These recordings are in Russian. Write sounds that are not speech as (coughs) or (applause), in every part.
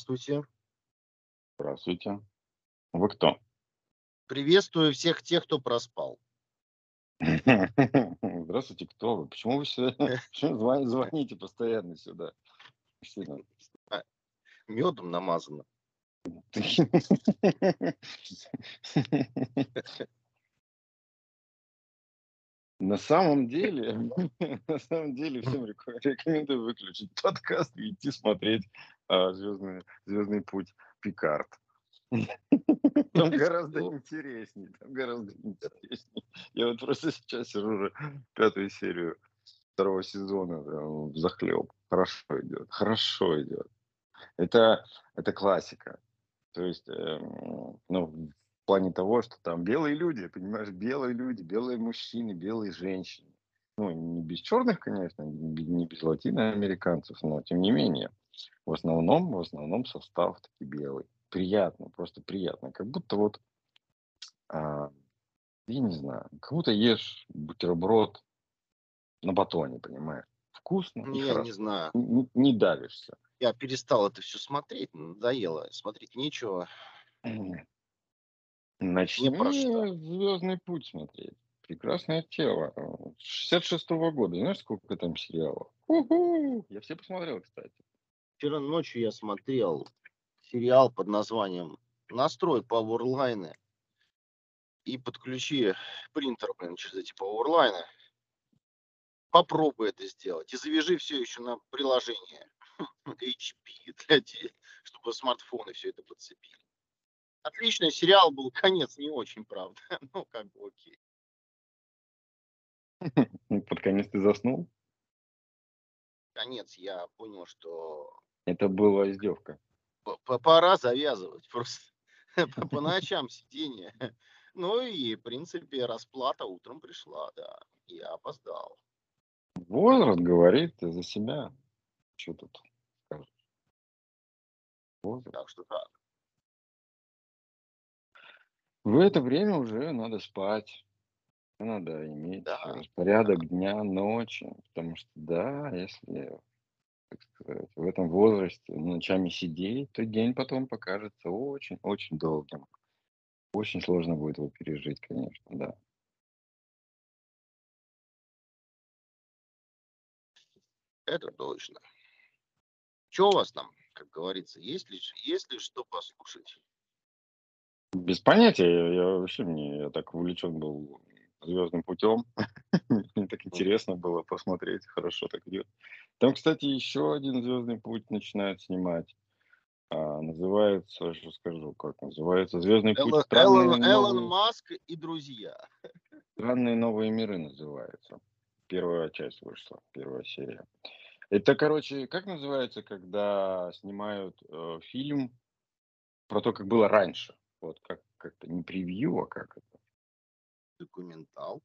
Здравствуйте. здравствуйте. Вы кто? Приветствую всех тех, кто проспал. (laughs) Здравствуйте, кто вы? Почему вы сюда, почему (laughs) звоните постоянно сюда? (laughs) Медом намазано. На самом деле, на самом деле всем реко- рекомендую выключить подкаст и идти смотреть «Звездный, «Звездный путь Пикард». (laughs) Там гораздо интереснее, там гораздо интереснее. Я вот просто сейчас сижу уже пятую серию второго сезона захлеб. Хорошо идет, хорошо идет. Это, это классика. То есть, эм, ну, в плане того, что там белые люди, понимаешь, белые люди, белые мужчины, белые женщины. Ну, не без черных, конечно, не без латиноамериканцев, но тем не менее. В основном, в основном состав таки белый. Приятно, просто приятно. Как будто вот, а, я не знаю, как будто ешь бутерброд на батоне, понимаешь? Вкусно Не, хорошо. не знаю. Не, не давишься. Я перестал это все смотреть. Надоело. Смотреть нечего. Начни что. Звездный путь смотреть. Прекрасное тело. 66-го года. Знаешь, сколько там сериалов? Уху! Я все посмотрел, кстати. Вчера ночью я смотрел сериал под названием «Настрой пауэрлайны и подключи принтер, блин, через эти пауэрлайны. Попробуй это сделать. И завяжи все еще на приложение (laughs) HP, для чтобы смартфоны все это подцепили. Отличный сериал был, (laughs) конец не очень, правда. (laughs) Ну, как бы окей. Под конец ты заснул? Конец я понял, что Это была издевка. пора завязывать просто. (laughs) По ночам сидение. (laughs) Ну и, в принципе, расплата утром пришла, да. Я опоздал. Возраст говорит за себя. Что тут скажешь? Возраст. Так что так. В это время уже надо спать. Надо иметь Да. распорядок дня, ночи. Потому что, да, если так сказать, в этом возрасте ночами сидеть, то день потом покажется очень-очень долгим. Очень сложно будет его пережить, конечно, да. Это точно. Что у вас там, как говорится, есть ли, есть ли что послушать? Без понятия, я, я вообще не, я так увлечен был звездным путем. (laughs) Мне так интересно было посмотреть, хорошо так идет. Там, кстати, еще один звездный путь начинают снимать. А, называется, что скажу, как называется, Звездный путь странные, Элон- Элон новые, Маск и друзья. (laughs) странные новые миры называется. Первая часть вышла, первая серия. Это, короче, как называется, когда снимают э, фильм про то, как было раньше? Вот как как-то не превью, а как это? Документал.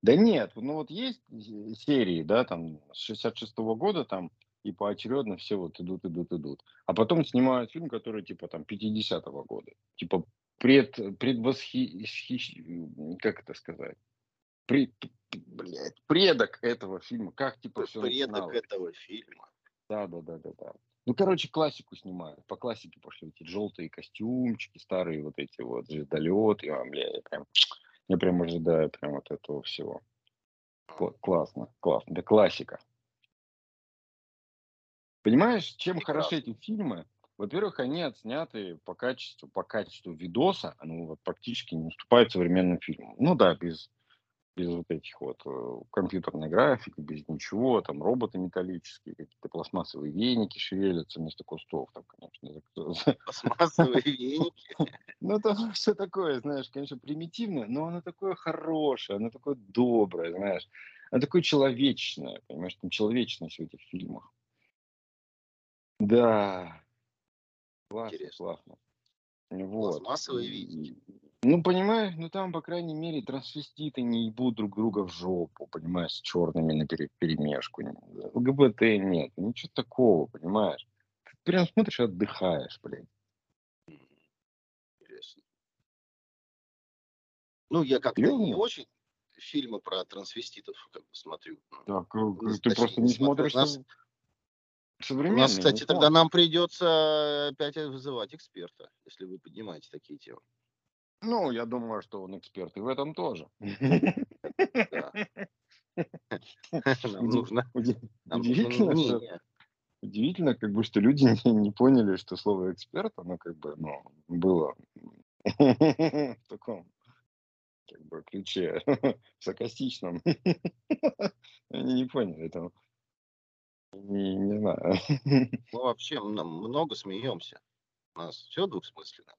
Да нет, ну вот есть э, серии, да, там с 66-го года там и поочередно все вот идут, идут, идут. А потом снимают фильм, который типа там 50-го года. Типа пред, предвосхи... хи- Как это сказать? Пред, блядь, предок этого фильма. Как типа все Предок начиналось. этого фильма. Да, да, да, да, да. Ну, короче, классику снимают. По классике пошли эти желтые костюмчики, старые вот эти вот звездолеты. А, бля, я прям, я прям ожидаю прям вот этого всего. Кла- Классно, классно. Это классика. Понимаешь, чем хороши эти фильмы? Во-первых, они отсняты по качеству, по качеству видоса, ну, вот практически не уступают современным фильмам. Ну да, без, без вот этих вот э, компьютерной графики, без ничего, там роботы металлические, какие-то пластмассовые веники шевелятся вместо кустов, там, конечно. Пластмассовые веники. (laughs) Ну, там (laughs) все такое, знаешь, конечно, примитивное, но оно такое хорошее, оно такое доброе, знаешь. Оно такое человечное, понимаешь, там человечность в этих фильмах. Да, классно, классно. Вот. Пластмассовые веники. Ну, понимаешь, ну там, по крайней мере, трансвеститы не ебут друг друга в жопу, понимаешь, с черными на пере- перемешку. ЛГБТ нет, ничего такого, понимаешь. Ты прям смотришь и отдыхаешь, блядь. Интересно. Ну, я как-то не очень фильмы про трансвеститов как бы смотрю. Так, Ну, ты точнее, просто не смотришь... Нас- У нас, кстати, тогда нам придется опять вызывать эксперта, если вы поднимаете такие темы. Ну, я думаю, что он эксперт и в этом тоже. Удивительно, как бы, что люди (laughs) не, не поняли, что слово эксперт, оно как бы, ну, было (laughs) в таком как бы ключе (laughs) саркастичном. Они не поняли этого. Не, не знаю. Мы вообще много смеемся. У нас все двухсмысленно.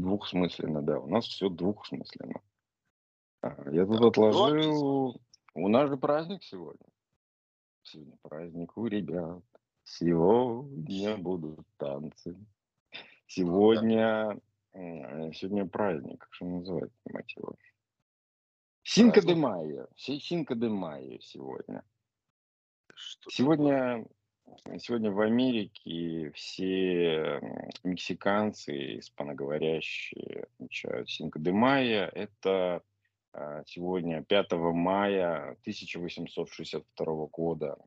Двухсмысленно, да. У нас все двухсмысленно. А, я тут да, отложил. У нас же праздник сегодня. Сегодня праздник у ребят. Сегодня будут танцы. Сегодня, сегодня праздник. Как же называется, мать его? Cinco de Mayo. Cinco de Mayo сегодня. Что сегодня, сегодня в Америке все мексиканцы, испаноговорящие, отмечают Cinco de Mayo. Это а, сегодня, 5 мая 1862 года,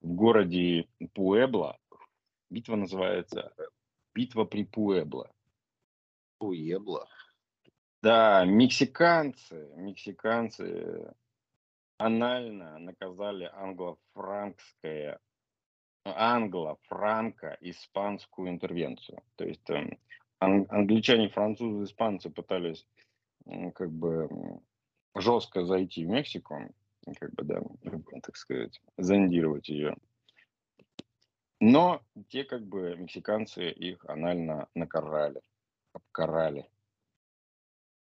в городе Пуэбло. Битва называется «Битва при Пуэбло». Пуэбло? Да, мексиканцы, мексиканцы анально наказали англо-франкское англо-франко-испанскую интервенцию. То есть э, англичане, французы, испанцы пытались как бы жестко зайти в Мексику, как бы, да, так сказать, зондировать ее. Но те, как бы, мексиканцы их анально накарали, обкарали.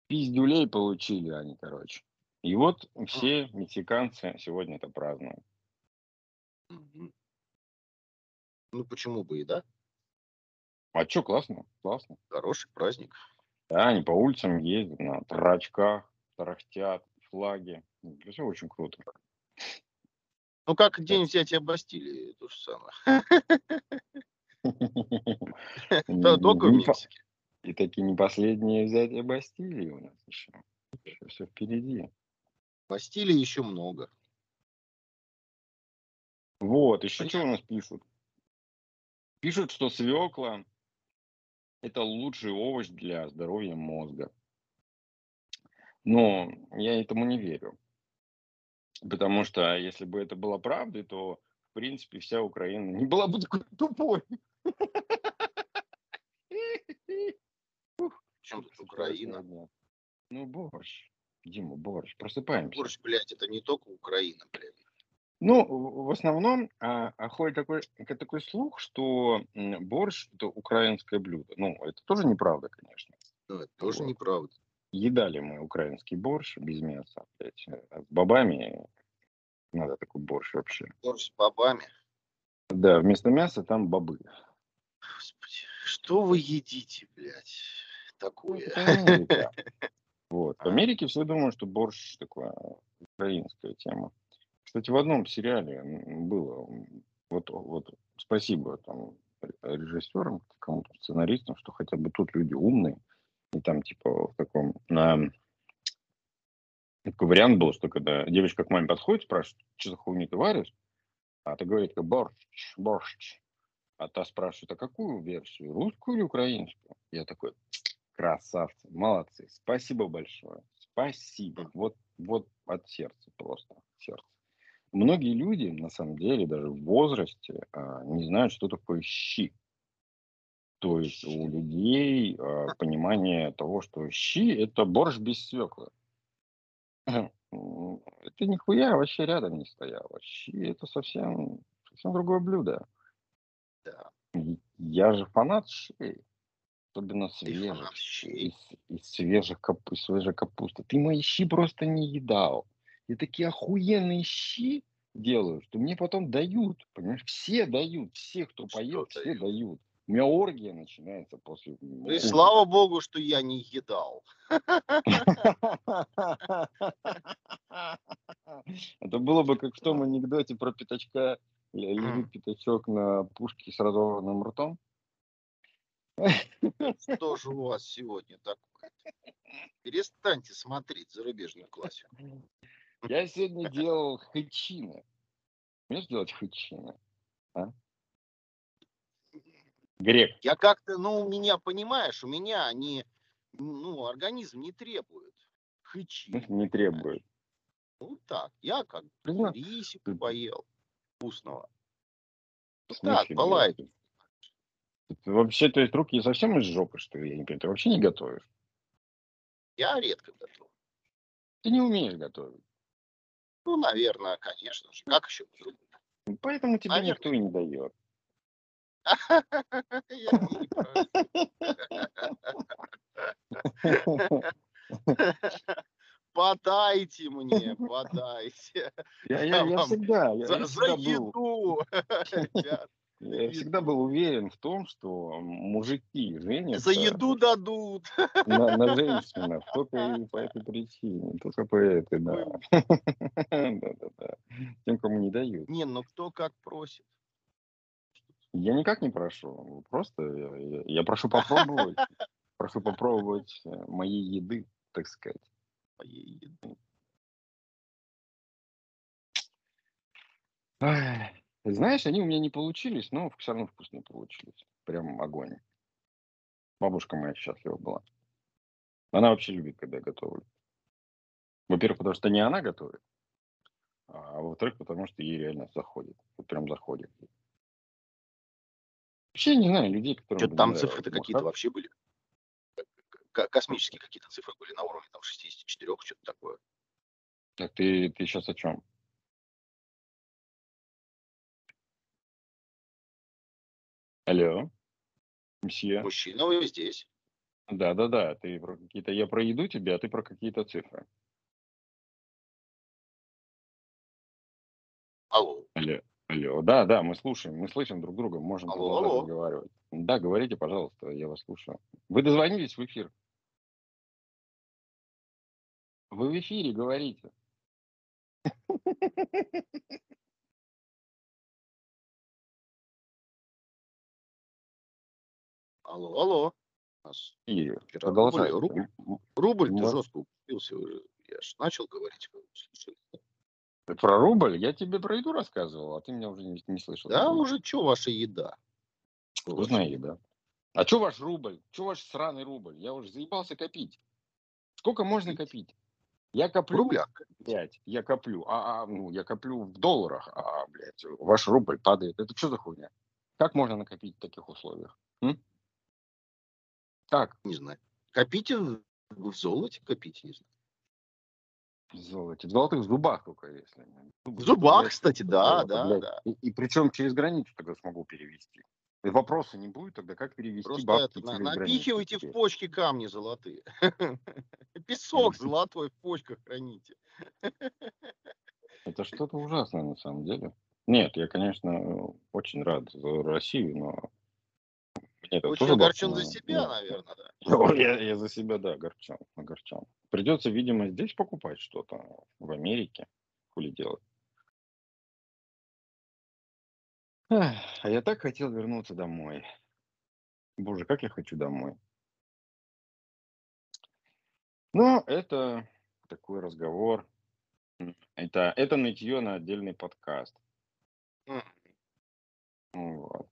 Пиздюлей получили они, короче. И вот все мексиканцы сегодня это празднуют. Ну, почему бы и да? А что, классно, классно. Хороший праздник. Да, они по улицам ездят на трачках, тарахтят, флаги. Это все очень круто. Ну, как день взятия Бастилии, то же самое. (laughs) Только в Мексике. И такие не последние взятия Бастилии у нас. Еще все впереди. Бастилии еще много. Вот, еще что у нас пишут? Пишут, что свекла это лучший овощ для здоровья мозга. Но я этому не верю. Потому что если бы это было правдой, то, в принципе, вся Украина не была бы такой тупой. (laughs) Чем тут Украина? Ну, борщ. Дима, борщ. Просыпаемся. Борщ, блядь, это не только Украина, блядь. Ну, в основном а, а ходит такой, такой слух, что борщ – это украинское блюдо. Ну, это тоже неправда, конечно. Ну, это тоже вот. неправда. Едали мы украинский борщ без мяса. Блядь. А с бобами надо такой борщ вообще. Борщ с бобами? Да, вместо мяса там бобы. Господи, что вы едите, блядь, такое? (laughs) Вот. В. Америке все думают, что борщ такая украинская тема. Кстати, в одном сериале было, вот, вот спасибо там режиссерам, кому-то сценаристам, что хотя бы тут люди умные, и там типа в таком, на такой вариант был, что когда девочка к маме подходит, спрашивает, что за хуйню ты варишь, а ты говорит, борщ, борщ. А та спрашивает, а какую версию, русскую или украинскую? Я такой, красавцы, молодцы, спасибо большое, спасибо. Вот, вот от сердца просто, сердце многие люди, на самом деле, даже в возрасте, а, не знают, что такое щи. То есть у людей а, понимание того, что щи – это борщ без свеклы. Это нихуя вообще рядом не стояло. Щи – это совсем, совсем другое блюдо. Да. Я же фанат щей. Особенно свежих. Из, из, свежих кап, из свежей капусты. Ты мои щи просто не едал. И такие охуенные щи делаю, что мне потом дают, понимаешь, все дают, все, кто что поел, все дают. У меня оргия начинается после... Ну и слава богу, что я не едал. (laughs) Это было бы как в том анекдоте про пятачка. Лежит пятачок на пушке с разорванным ртом. Что же у вас сегодня такое? Перестаньте смотреть зарубежную классику. Я сегодня делал хычины. Умеешь делать хычины? А? Грек. Я как-то, ну, у меня, понимаешь, у меня не, ну, организм не требует хычи. Не требует. Ну, так, я как рисику поел вкусного. В Так, по лайку. Ты Вообще, то есть руки совсем из жопы, что ли? Я не понимаю. Ты вообще не готовишь? Я редко готов. Ты не умеешь готовить. Ну, наверное, конечно же. Как еще? Поэтому тебе Наверное. никто и не дает. (laughs) Подайте мне, подайте. Я, Я я, всегда, я, За, я за всегда был, еду. (laughs) Ребят, я всегда был уверен в том, что мужики женятся За еду дадут. на, на (laughs) женщинах только и по этой причине, только по этой, да. (laughs) Да-да-да. Тем, кому не дают. Не, ну кто как просит. Я никак не прошу, просто я, я- я прошу попробовать, (laughs) прошу попробовать э, моей еды, так сказать. Моей еды. Знаешь, они у меня не получились, но все равно вкусные получились. Прям огонь. Бабушка моя счастлива была. Она вообще любит, когда я готовлю. Во-первых, потому что не она готовит, а во-вторых, потому что ей реально заходит. Вот прям заходит. Вообще не знаю людей, которым... Что-то там цифры-то какие-то вообще были. Космические какие-то цифры были на уровне там 64, что-то такое. Так ты, ты сейчас о чем? Алло? Мсье? Мужчина, вы здесь. Да-да-да, ты про какие-то... Я про еду тебе, а ты про какие-то цифры. Алло. Алло, алло. Да, да, мы слушаем, мы слышим друг друга, можем Алло, алло. разговаривать. Да, говорите, пожалуйста, я вас слушаю. Вы дозвонились в эфир? Вы в эфире говорите. (laughs) Алло, алло. Нас И вчера продолжайте. рубль, м, рубль ты жестко укупился уже. Я ж начал говорить, вы. Про рубль я тебе про еду рассказывал, а ты меня уже не, не слышал. Да, уже что ваша еда? Вкусная еда. А что ваш рубль? Что ваш сраный рубль? Я уже заебался копить. Сколько можно копить? Я коплю, рублях. блядь, я коплю, а, а, ну, я коплю в долларах, а, блядь, ваш рубль падает. Это что за хуйня? Как можно накопить в таких условиях? М? Как? Не знаю. Копите в, золоте, копите, не знаю. В золоте. В золотых зубах только если. В зубах, Блядь, кстати, да, да, блядь. да. И, причем через границу тогда смогу перевести. И вопроса не будет тогда, как перевести Просто бабки это, на- напихивайте границу. в почки камни золотые. (laughs) Песок золотой в почках храните. Это что-то ужасное на самом деле. Нет, я, конечно, очень рад за Россию, но мне это Очень огорчен за себя, ну, наверное, да. (laughs) ну, Я, я за себя, да, огорчен, огорчен. Придется, видимо, здесь покупать что-то, в Америке, хули делать. Ах, А я так хотел вернуться домой. Боже, как я хочу домой. Но это такой разговор. Это, это нытье на отдельный подкаст. Вот.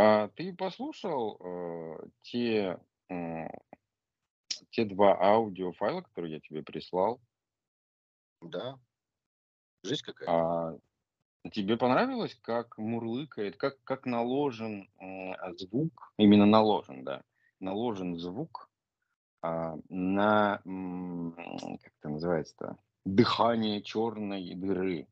А ты послушал э, те, м, те два аудиофайла, которые я тебе прислал? Да. Жизнь какая. А тебе понравилось, как мурлыкает, как, как наложен м, звук, именно наложен, да, наложен звук а, на, м, как это называется-то, дыхание черной дыры.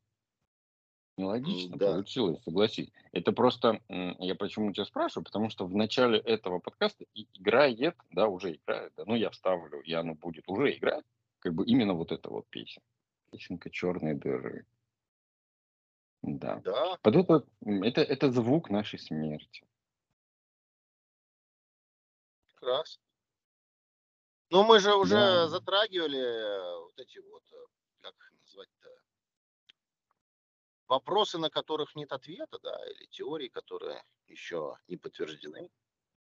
Нелогично да. получилось, согласись. Это просто, я почему тебя спрашиваю, потому что в начале этого подкаста играет, да, уже играет, да, ну я вставлю, и оно будет уже играть, как бы именно вот эта вот песня. Песенка черной дыры. Да. Да. Вот это, это, это звук нашей смерти. Прекрасно. Ну, мы же уже Да. затрагивали э, вот эти вот, э, как вопросы, на которых нет ответа, да, или теории, которые еще не подтверждены,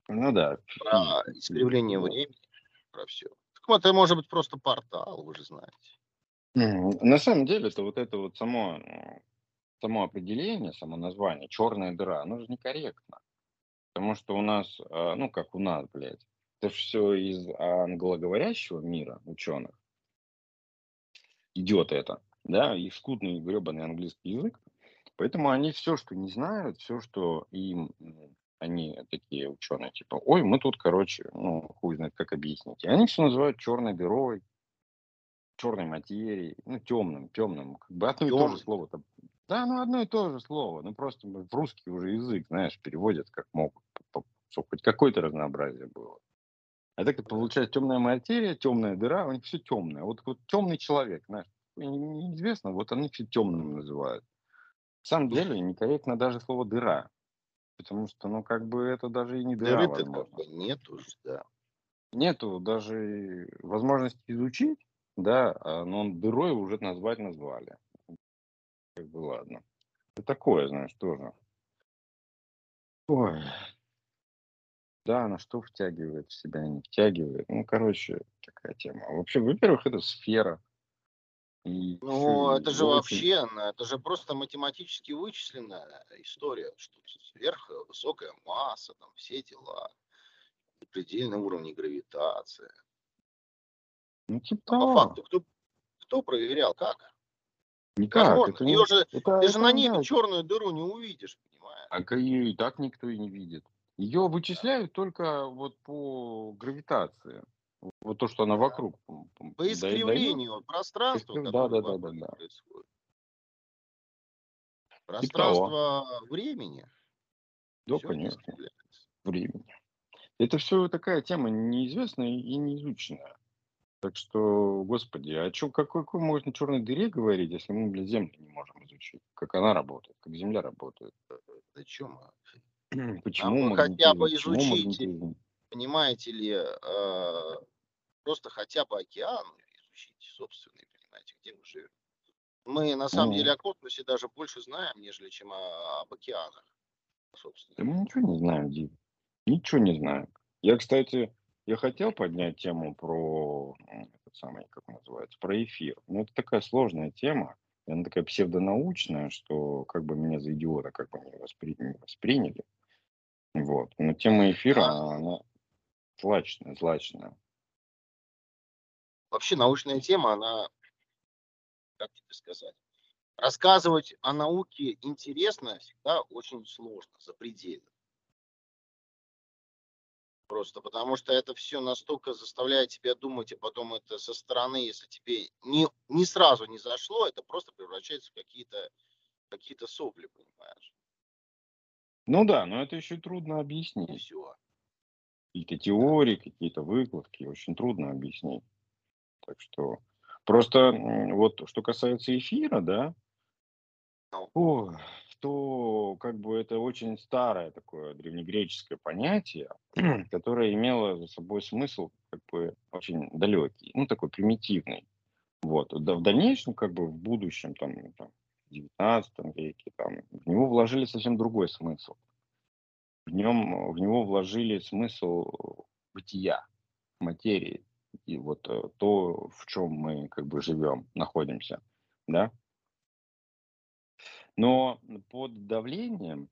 Ну да. про физика, искривление да. времени, про все. Так вот, это может быть просто портал, вы же знаете. На самом деле, это вот это вот само само определение, само название, черная дыра, оно же некорректно. Потому что у нас, а, ну как у нас, блядь, это все из англоговорящего мира ученых идет это, да, и скудный гребаный английский язык. Поэтому они все, что не знают, все, что им, они такие ученые, типа, ой, мы тут, короче, ну, хуй знает, как объяснить. И они все называют черной дырой, черной материей, ну, темным, темным. Как бы одно и то же слово. -то. Да, ну, одно и то же слово. Ну, просто в русский уже язык, знаешь, переводят как могут, чтобы хоть какое-то разнообразие было. А так получается темная материя, темная дыра, у них все темное. Вот, вот темный человек, знаешь, неизвестно, вот они все темным называют. На самом деле некорректно даже слово дыра. Потому что, ну, как бы это даже и не дыра, Дыры как бы нету, да. Нету даже возможности изучить, да, а, но он дырой уже назвать назвали. Как бы ладно. Это такое, знаешь, тоже. Ой. Да, на что втягивает в себя, не втягивает. Ну, короче, такая тема. Вообще, во-первых, это сфера. И ну, это же вообще, это же просто математически вычисленная история, что сверх высокая масса, там все дела, предельные уровни гравитации. Ну, типа а по факту, кто, кто проверял, как? Никак. Возможно, это ее же, это, ты это же на небе черную дыру не увидишь, понимаешь? А ее и так никто и не видит. Ее вычисляют только вот по гравитации. Вот то, что она вокруг. По искривлению дает. пространства, да, да, да, да, да. происходит. Пространство типа времени. Да, конечно. Времени. Это все такая тема неизвестная и неизученная. Так что, господи, а чё, какой, какой можно черной дыре говорить, если мы, блядь, Землю не можем изучить? Как она работает, как Земля работает? Зачем? Почему мы хотя бы изучить, понимаете ли, э, просто хотя бы океан изучить собственный, понимаете, где мы живем. Мы на самом деле о космосе даже больше знаем, нежели чем о, об океанах, собственно. Да мы ничего не знаем, Дим. Ничего не знаем. Я, кстати, я хотел поднять тему про этот самый, как называется, про эфир. Но это такая сложная тема. Она такая псевдонаучная, что как бы меня за идиота как бы не, воспри... не восприняли. Вот. Но тема эфира, она злачная, злачная. Вообще научная тема, она, как тебе сказать, рассказывать о науке интересно всегда очень сложно, запредельно. Просто потому что это все настолько заставляет тебя думать, а потом это со стороны, если тебе не, не сразу не зашло, это просто превращается в какие-то какие-то сопли, понимаешь? Ну да, но это еще трудно объяснить. Все. Какие-то теории, какие-то выкладки очень трудно объяснить. Так что просто вот что касается эфира, да, ну. о, то как бы это очень старое такое древнегреческое понятие, которое имело за собой смысл как бы очень далекий, ну такой примитивный. Вот. Да, в дальнейшем, как бы в будущем, там, там в 19 веке, там, в него вложили совсем другой смысл. В, нем, в него вложили смысл бытия, материи, и вот э, то, в чем мы как бы живем, находимся, да. Но под давлением,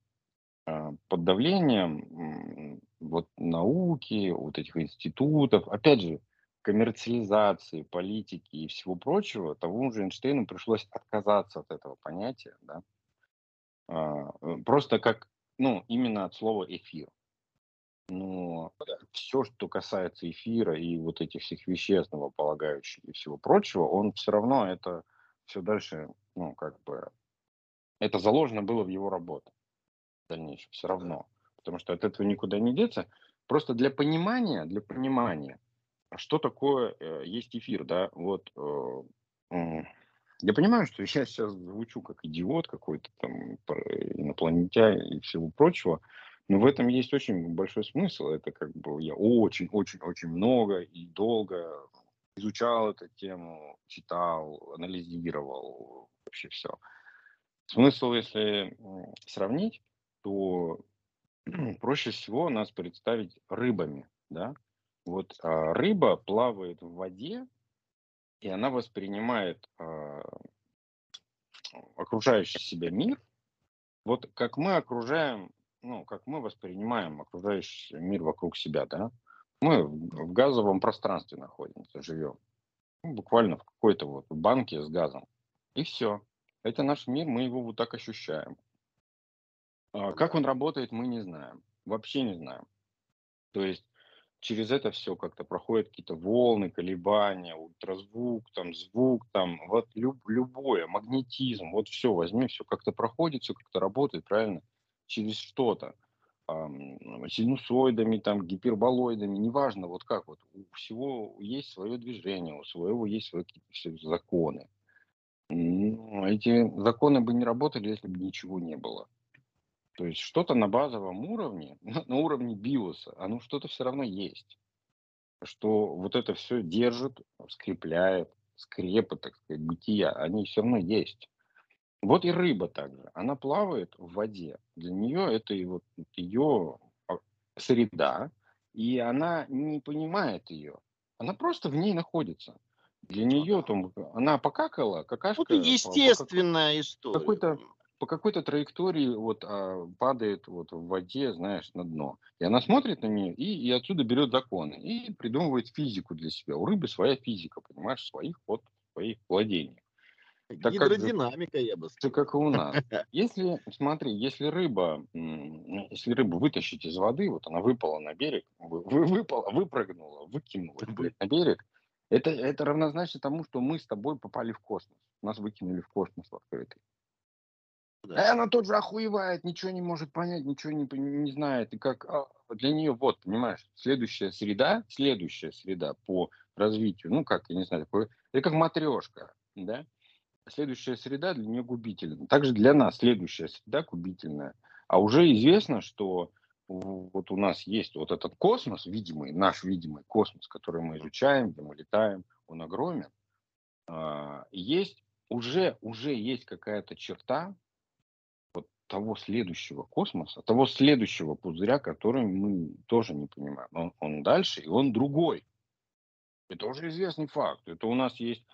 а, под давлением вот науки, вот этих институтов, опять же, коммерциализации, политики и всего прочего, того же Эйнштейну пришлось отказаться от этого понятия, да, а, э, просто как, ну, именно от слова эфир. Но все, что касается эфира и вот этих всех веществ, новополагающих и всего прочего, он все равно это все дальше, ну, как бы, это заложено было в его работе в дальнейшем, все равно. Потому что от этого никуда не деться. Просто для понимания, для понимания, что такое э, есть эфир, да, вот э, я понимаю, что я сейчас звучу как идиот какой-то там инопланетянин и всего прочего, но в этом есть очень большой смысл. Это как бы я очень-очень-очень много и долго изучал эту тему, читал, анализировал, вообще все. Смысл, если сравнить, то (clears throat) проще всего нас представить рыбами, да. Вот а, рыба плавает в воде, и она воспринимает а, окружающий себя мир, вот как мы окружаем, ну, как мы воспринимаем окружающий мир вокруг себя, да, мы в газовом пространстве находимся, живем. Ну, буквально в какой-то вот банке с газом. И все. Это наш мир, мы его вот так ощущаем. А как он работает, мы не знаем. Вообще не знаем. То есть через это все как-то проходят какие-то волны, колебания, ультразвук, там, звук, там, вот люб, любое, магнетизм, вот все, возьми, все как-то проходит, все как-то работает, правильно, через что-то, эм, синусоидами, там, гиперболоидами, неважно, вот как, вот у всего есть свое движение, у своего есть свои какие-то законы. Эти законы бы не работали, если бы ничего не было. То есть что-то на базовом уровне, (laughs) на уровне биоса, оно что-то все равно есть. Что вот это все держит, скрепляет, скрепы, так сказать, бытия, они все равно есть. Вот и рыба также. Она плавает в воде. Для нее это и вот ее а, среда, и она не понимает ее. Она просто в ней находится. Для нее там она покакала, какашка. Вот естественная по, по, история. Какой-то по какой-то траектории вот а, падает вот в воде, знаешь, на дно. И она смотрит на нее и, и отсюда берет законы и придумывает физику для себя. У рыбы своя физика, понимаешь, своих вот своих владений. Так Гидродинамика, как, я бы сказал. как и у нас. (laughs) Если, смотри, если рыба, если рыбу вытащить из воды, вот она выпала на берег, вы, выпала, выпрыгнула, выкинула на берег, это, это равнозначно тому, что мы с тобой попали в космос. Нас выкинули в космос в открытый. Да. И она тут же охуевает, ничего не может понять, ничего не, не знает. И как а, для нее, вот, понимаешь, следующая среда, следующая среда по развитию, ну, как, я не знаю, такое, это как матрешка, да? Следующая среда для нее губительна. Также для нас следующая среда губительная. А уже известно, что вот у нас есть вот этот космос, видимый, наш видимый космос, который мы изучаем, где мы летаем, он огромен. А, есть уже, уже есть какая-то черта, того следующего космоса, того следующего пузыря, который мы тоже не понимаем. Он, он дальше, и он другой. Это уже известный факт. Это у нас есть,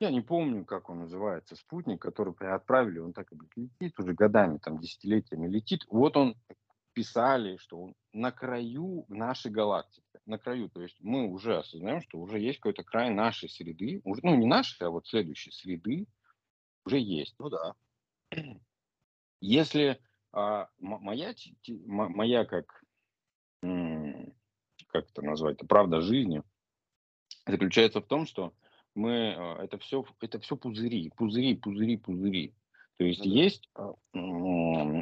я не помню, как он называется, спутник, который отправили, он так и летит уже годами, там, десятилетиями летит. Вот он писали, что он на краю нашей галактики, на краю. То есть мы уже осознаем, что уже есть какой-то край нашей среды, уже, ну не нашей, а вот следующей среды уже есть. Ну да. Если а, моя, моя как, как это назвать, правда жизни заключается в том, что мы, а, это все, это все пузыри, пузыри, пузыри, пузыри. То есть mm-hmm. есть, а,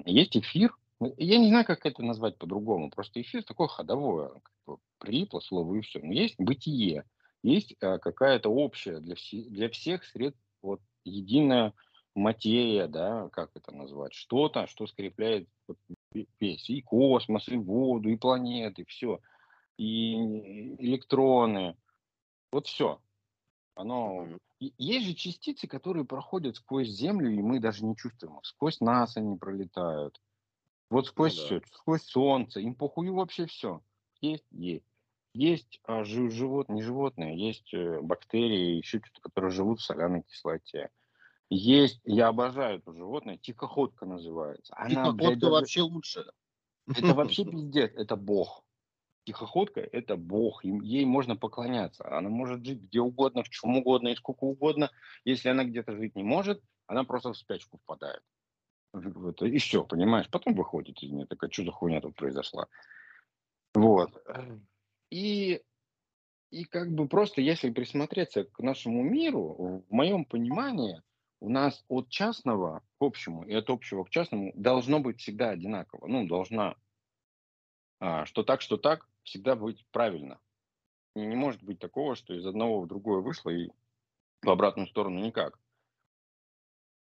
есть эфир, я не знаю, как это назвать по-другому, просто эфир такое ходовое, как бы прилипло слово и все. Но есть бытие, есть какая-то общая для, все, для всех сред вот единая материя, да, как это назвать, что-то, что скрепляет весь, и космос, и воду, и планеты, все, и электроны, вот все. Оно... Есть же частицы, которые проходят сквозь Землю, и мы даже не чувствуем Сквозь нас они пролетают. Вот ну сквозь ну, да. все, сквозь Солнце, им похую вообще все. Есть, есть. Есть а, животные, не животные, есть э, бактерии, еще что-то, которые живут в соляной кислоте. Есть, я обожаю это животное, тихоходка называется. Она, Тихоходка блядь, вообще лучше. Это (laughs) вообще пиздец, это бог. Тихоходка – это бог, ей можно поклоняться. Она может жить где угодно, в чем угодно и сколько угодно. Если она где-то жить не может, она просто в спячку впадает. И все, понимаешь? Потом выходит из нее, такая, что за хуйня тут произошла. Вот. И и как бы просто, если присмотреться к нашему миру, в моем понимании, у нас от частного к общему и от общего к частному должно быть всегда одинаково. Ну, должна, а, что так, что так, всегда быть правильно. И не может быть такого, что из одного в другое вышло и в обратную сторону никак.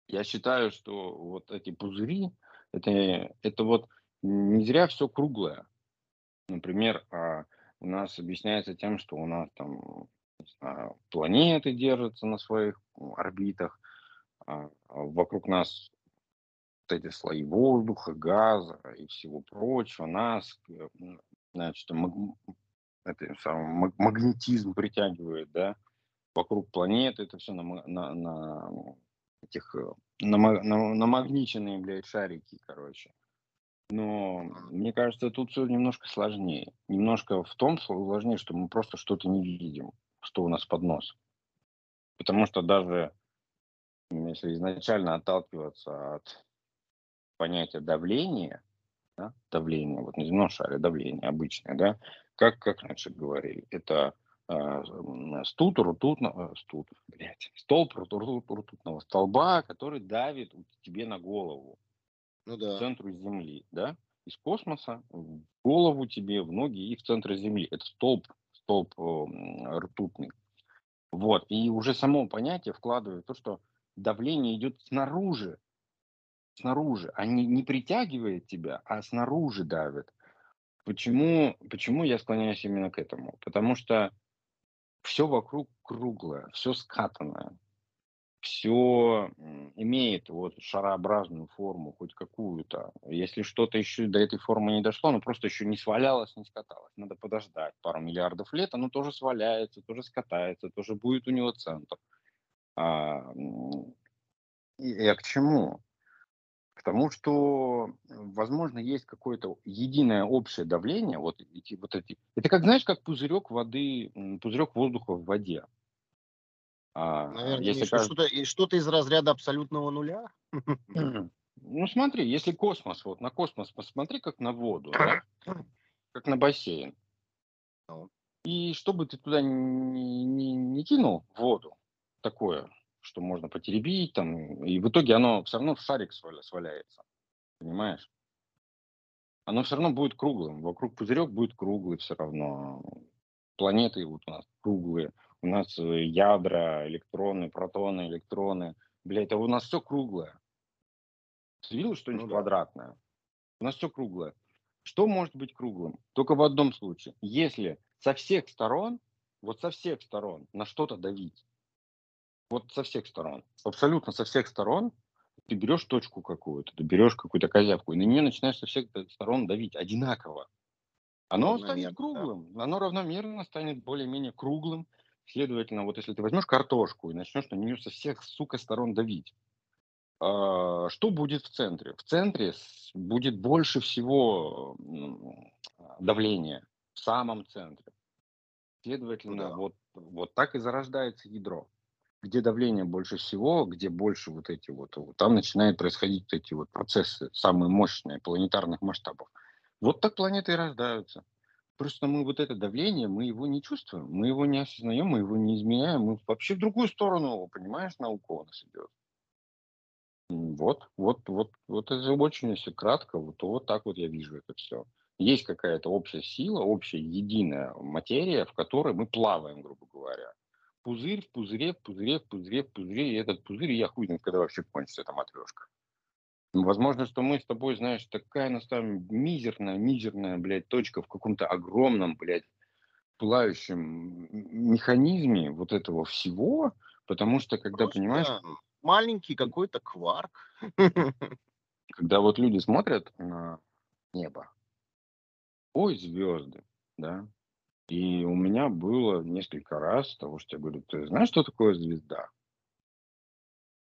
Я считаю, что вот эти пузыри, это, это вот не зря все круглое. Например, а, у нас объясняется тем, что у нас там знаю, планеты держатся на своих орбитах, вокруг нас вот эти слои воздуха, газа и всего прочего, нас, э, значит, это самый магнетизм притягивает, да, вокруг планеты, это все на, на, на этих э, намагниченные, блядь, шарики, короче. Но мне кажется, тут все немножко сложнее. Немножко в том сложнее, что мы просто что-то не видим, что у нас под нос. Потому что даже если изначально отталкиваться от понятия давления, да, давление, вот на земном шаре давление обычное, да, как, как раньше говорили, это э, стут, ртутного, стут, блядь, столб ртутного столба, который давит тебе на голову, ну, да. к центру Земли, да, из космоса в голову тебе, в ноги и в центр Земли. Это столб, столб э, ртутный. Вот, и уже само понятие вкладывает то, что давление идет снаружи, снаружи, а не, притягивает тебя, а снаружи давит. Почему, почему я склоняюсь именно к этому? Потому что все вокруг круглое, все скатанное, все имеет вот шарообразную форму, хоть какую-то. Если что-то еще до этой формы не дошло, оно просто еще не свалялось, не скаталось. Надо подождать пару миллиардов лет, оно тоже сваляется, тоже скатается, тоже будет у него центр. А, и, а к чему? К тому, что, возможно, есть какое-то единое общее давление, вот эти, вот эти. Это как, знаешь, как пузырек воды, пузырек воздуха в воде. А, Наверное, если кажется... что-то, что-то из разряда абсолютного нуля. (laughs) Ну смотри, если космос, вот на космос посмотри, как на воду, да? как на бассейн. Ну. И чтобы ты туда не, не, не кинул воду, такое, что можно потеребить, там, и в итоге оно все равно в шарик сваляется. Понимаешь? Оно все равно будет круглым. Вокруг пузырек будет круглый все равно. Планеты вот у нас круглые. У нас э, ядра, электроны, протоны, электроны. Бля, это у нас все круглое. Ты видел что-нибудь ну, да. квадратное? У нас все круглое. Что может быть круглым? Только в одном случае. Если со всех сторон, вот со всех сторон на что-то давить, вот со всех сторон. Абсолютно со всех сторон ты берешь точку какую-то, ты берешь какую-то козявку, и на нее начинаешь со всех сторон давить одинаково. Оно станет круглым, да. оно равномерно станет более-менее круглым. Следовательно, вот если ты возьмешь картошку и начнешь на нее со всех, сука, сторон давить, э, что будет в центре? В центре будет больше всего давления, в самом центре. Следовательно, да. вот, вот так и зарождается ядро где давление больше всего, где больше вот эти вот, там начинают происходить вот эти вот процессы, самые мощные, планетарных масштабов. Вот так планеты и рождаются. Просто мы вот это давление, мы его не чувствуем, мы его не осознаем, мы его не изменяем, мы вообще в другую сторону его, понимаешь, наука у нас идет. Вот, вот, вот, вот это очень, если кратко, вот, вот так вот я вижу это все. Есть какая-то общая сила, общая единая материя, в которой мы плаваем, грубо говоря пузырь в пузыре, в пузыре, в пузыре, в пузыре, и этот пузырь, я хуй знает, когда вообще кончится эта матрешка. Возможно, что мы с тобой, знаешь, такая на самом мизерная, мизерная, блядь, точка в каком-то огромном, блядь, пылающем механизме вот этого всего, потому что, когда, Просто понимаешь... Маленький какой-то кварк. (laughs) Когда вот люди смотрят на небо, ой, звезды, да, и у меня было несколько раз того, что я говорю, ты знаешь, что такое звезда?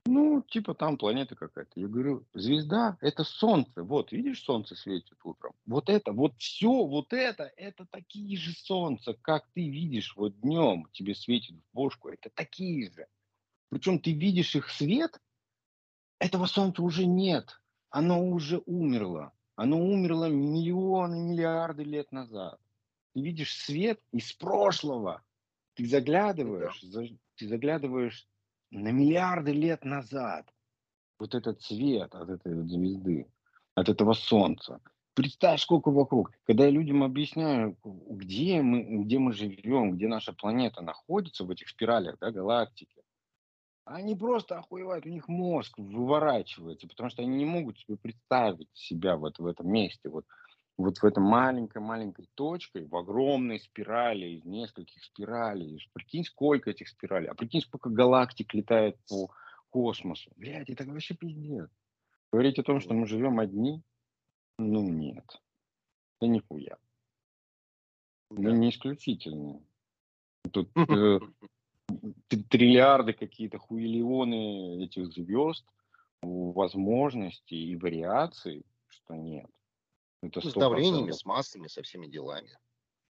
Ну, типа там планета какая-то. Я говорю, звезда – это солнце. Вот, видишь, солнце светит утром. Вот это, вот все, вот это, это такие же солнца, как ты видишь вот днем, тебе светит в бошку. Это такие же. Причем ты видишь их свет, этого солнца уже нет. Оно уже умерло. Оно умерло миллионы, миллиарды лет назад ты видишь свет из прошлого. Ты заглядываешь, да. ты заглядываешь на миллиарды лет назад. Вот этот свет от этой вот звезды, от этого солнца. Представь, сколько вокруг. Когда я людям объясняю, где мы, где мы живем, где наша планета находится в этих спиралях да, галактики, они просто охуевают, у них мозг выворачивается, потому что они не могут себе представить себя вот в этом месте. Вот вот в этом маленькой-маленькой точкой, в огромной спирали, из нескольких спиралей. Прикинь, сколько этих спиралей. А прикинь, сколько галактик летает по космосу. Блядь, это вообще пиздец. Говорить о том, что мы живем одни, ну нет. Да нихуя. Мы не исключительные. Тут (laughs) э, триллиарды какие-то, хуилионы этих звезд, возможностей и вариаций, что нет. Это с давлениями, с массами, со всеми делами.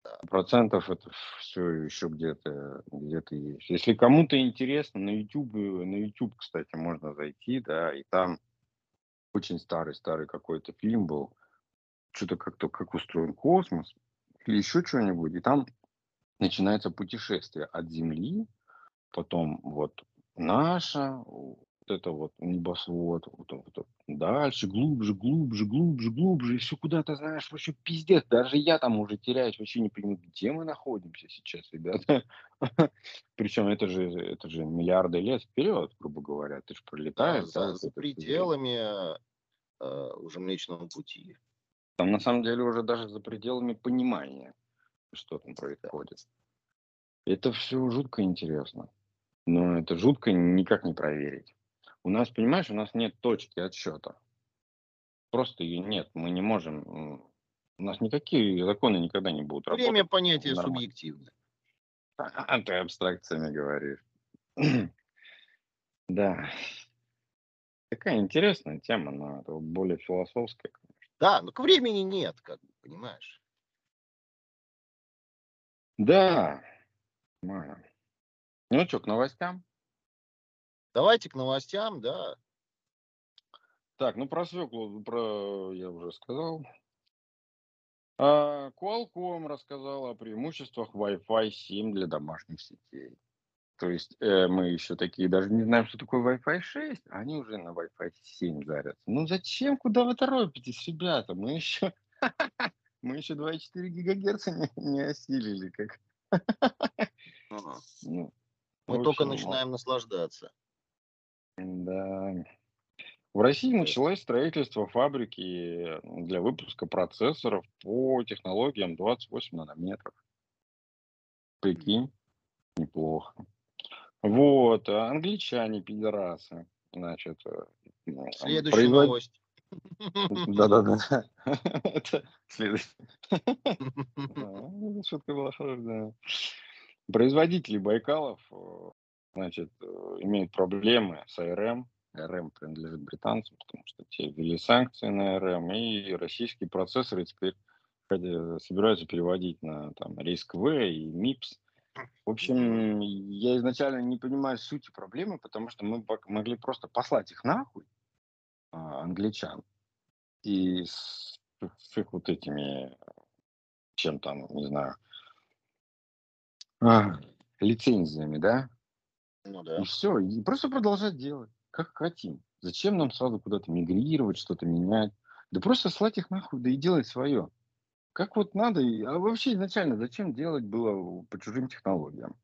Да. Процентов это все еще где-то где-то есть. Если кому-то интересно, на YouTube, на YouTube, кстати, можно зайти, да, и там очень старый, старый какой-то фильм был, что-то как-то, как устроен космос, или еще что-нибудь, и там начинается путешествие от Земли, потом вот наша, это вот небосвод, вот, вот, дальше, глубже, глубже, глубже, глубже, и все куда-то, знаешь, вообще пиздец. Даже я там уже теряюсь, вообще не понимаю, где мы находимся сейчас, ребята. (laughs) Причем это же, это же миллиарды лет вперед, грубо говоря, ты же пролетаешь. Да, да, за, за пределами э, уже Млечного Пути. Там на самом деле уже даже за пределами понимания, что там происходит. Это все жутко интересно. Но это жутко никак не проверить. У нас, понимаешь, у нас нет точки отсчета. Просто ее нет. Мы не можем... У нас никакие законы никогда не будут работать. Время понятия субъективное. А, ты абстракциями говоришь. (clears throat) да. Такая интересная тема, но это более философская. Да, но к времени нет, как бы, понимаешь. Да, понимаю. Ну что, к новостям? Давайте к новостям, да. Так, ну про свеклу, про я уже сказал. А, Qualcomm рассказал о преимуществах Wi-Fi 7 для домашних сетей. То есть э, мы еще такие даже не знаем, что такое Wi-Fi 6, а они уже на Wi-Fi 7 зарятся. Ну зачем, куда вы торопитесь, ребята? Мы еще, (laughs) мы еще 2,4 гигагерца не, не осилили. Как. ну, мы только начинаем наслаждаться. Да. В России началось строительство фабрики для выпуска процессоров по технологиям 28 нанометров. Прикинь, неплохо. Вот, а англичане, пидорасы, значит, Следующая производ... новость. Да-да-да. (laughs) (laughs) Следующая. (laughs) Шутка была хорошая, Производители Байкалов значит, э, имеют проблемы с АРМ. АРМ принадлежит британцам, потому что те ввели санкции на АРМ, и российские процессоры теперь собираются переводить на там, RISC-V и MIPS. В общем, я изначально не понимаю сути проблемы, потому что мы могли просто послать их нахуй, а, англичан, и с, с их вот этими, чем там, не знаю, а, лицензиями, да, ну да. И все, и просто продолжать делать, как хотим. Зачем нам сразу куда-то мигрировать, что-то менять? Да просто слать их нахуй, да и делать свое. Как вот надо, а вообще изначально зачем делать было по чужим технологиям?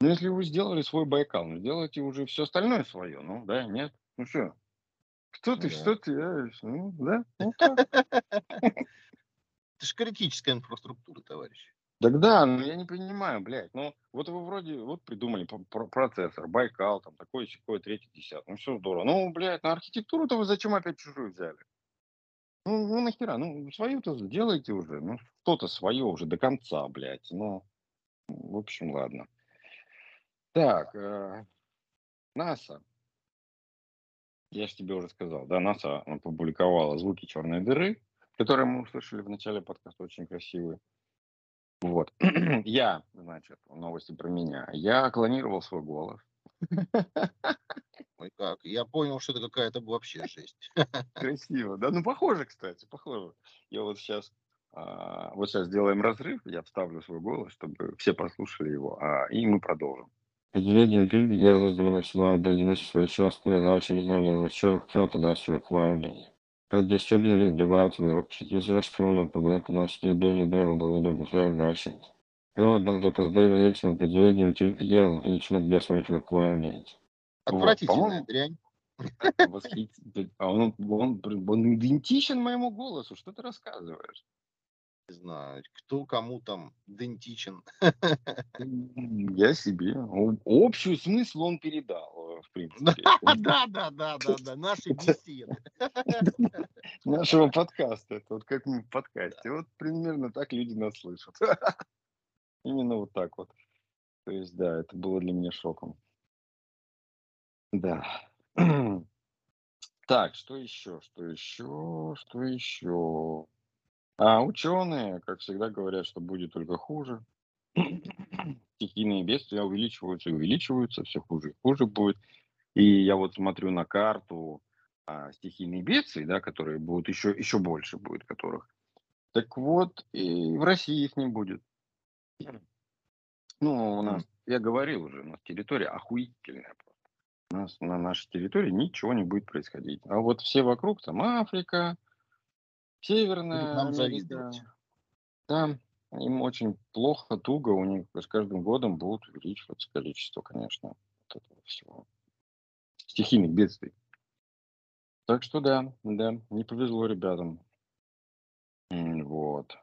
Ну, если вы сделали свой Байкал, ну, сделайте уже все остальное свое, ну, да, нет, ну что? Кто ты, да. что ты, а, ну, да, (laughs) ну, Это же критическая инфраструктура, товарищи. Тогда, ну я не понимаю, блядь, ну вот вы вроде вот придумали процессор, Байкал, там такой, секой, третий, десятый, ну все здорово. Ну, блядь, на архитектуру-то вы зачем опять чужую взяли? Ну, ну нахера, ну свою-то сделайте уже, ну что-то свое уже до конца, блядь, ну, в общем, ладно. Так, э, НАСА. Я же тебе уже сказал, да, НАСА опубликовала звуки черной дыры, которые мы услышали в начале подкаста, очень красивые. Вот. (clears throat) Я, значит, новости про меня. Я клонировал свой голос. Ой, как? Я понял, что это какая-то вообще жесть. (laughs) Красиво, да? Ну, похоже, кстати, похоже. Я вот сейчас, а, вот сейчас сделаем разрыв, я вставлю свой голос, чтобы все послушали его, а, и мы продолжим. Поделение люди делают для начала до 96 начали знания, что кто-то даст свой Предоставили деваться общество за школу проблем нашли были было было было дальше. Родом до поздравления определением дел лично для своих руководителей. Отвратительная дрянь. (laughs) А он, он, он идентичен моему голосу. Что ты рассказываешь? Не знаю, кто кому там идентичен. Я себе. Общую смысл он передал, э, в (laughs) принципе. Да, да, да, да, да, наши (laughs) беседы. (laughs) Нашего подкаста. Это вот как мы в подкасте. Вот примерно так люди нас слышат. Именно вот так вот. То есть, да, это было для меня шоком. Да. (clears throat) Так, что еще? Что еще? Что еще? А ученые, как всегда, говорят, что будет только хуже. (clears throat) Стихийные бедствия увеличиваются и увеличиваются, все хуже и хуже будет. И я вот смотрю на карту а, стихийных бедствий, да, которые будут еще, еще больше будет которых. Так вот, и в России их не будет. Ну, у нас, я говорил уже, у нас территория охуительная у нас на нашей территории ничего не будет происходить. А вот все вокруг, там Африка, Северная нам завидовать. там им очень плохо, туго, у них с каждым годом будут увеличиваться количество, конечно, вот этого всего. Стихийных бедствий. Так что да, да, не повезло ребятам. Вот.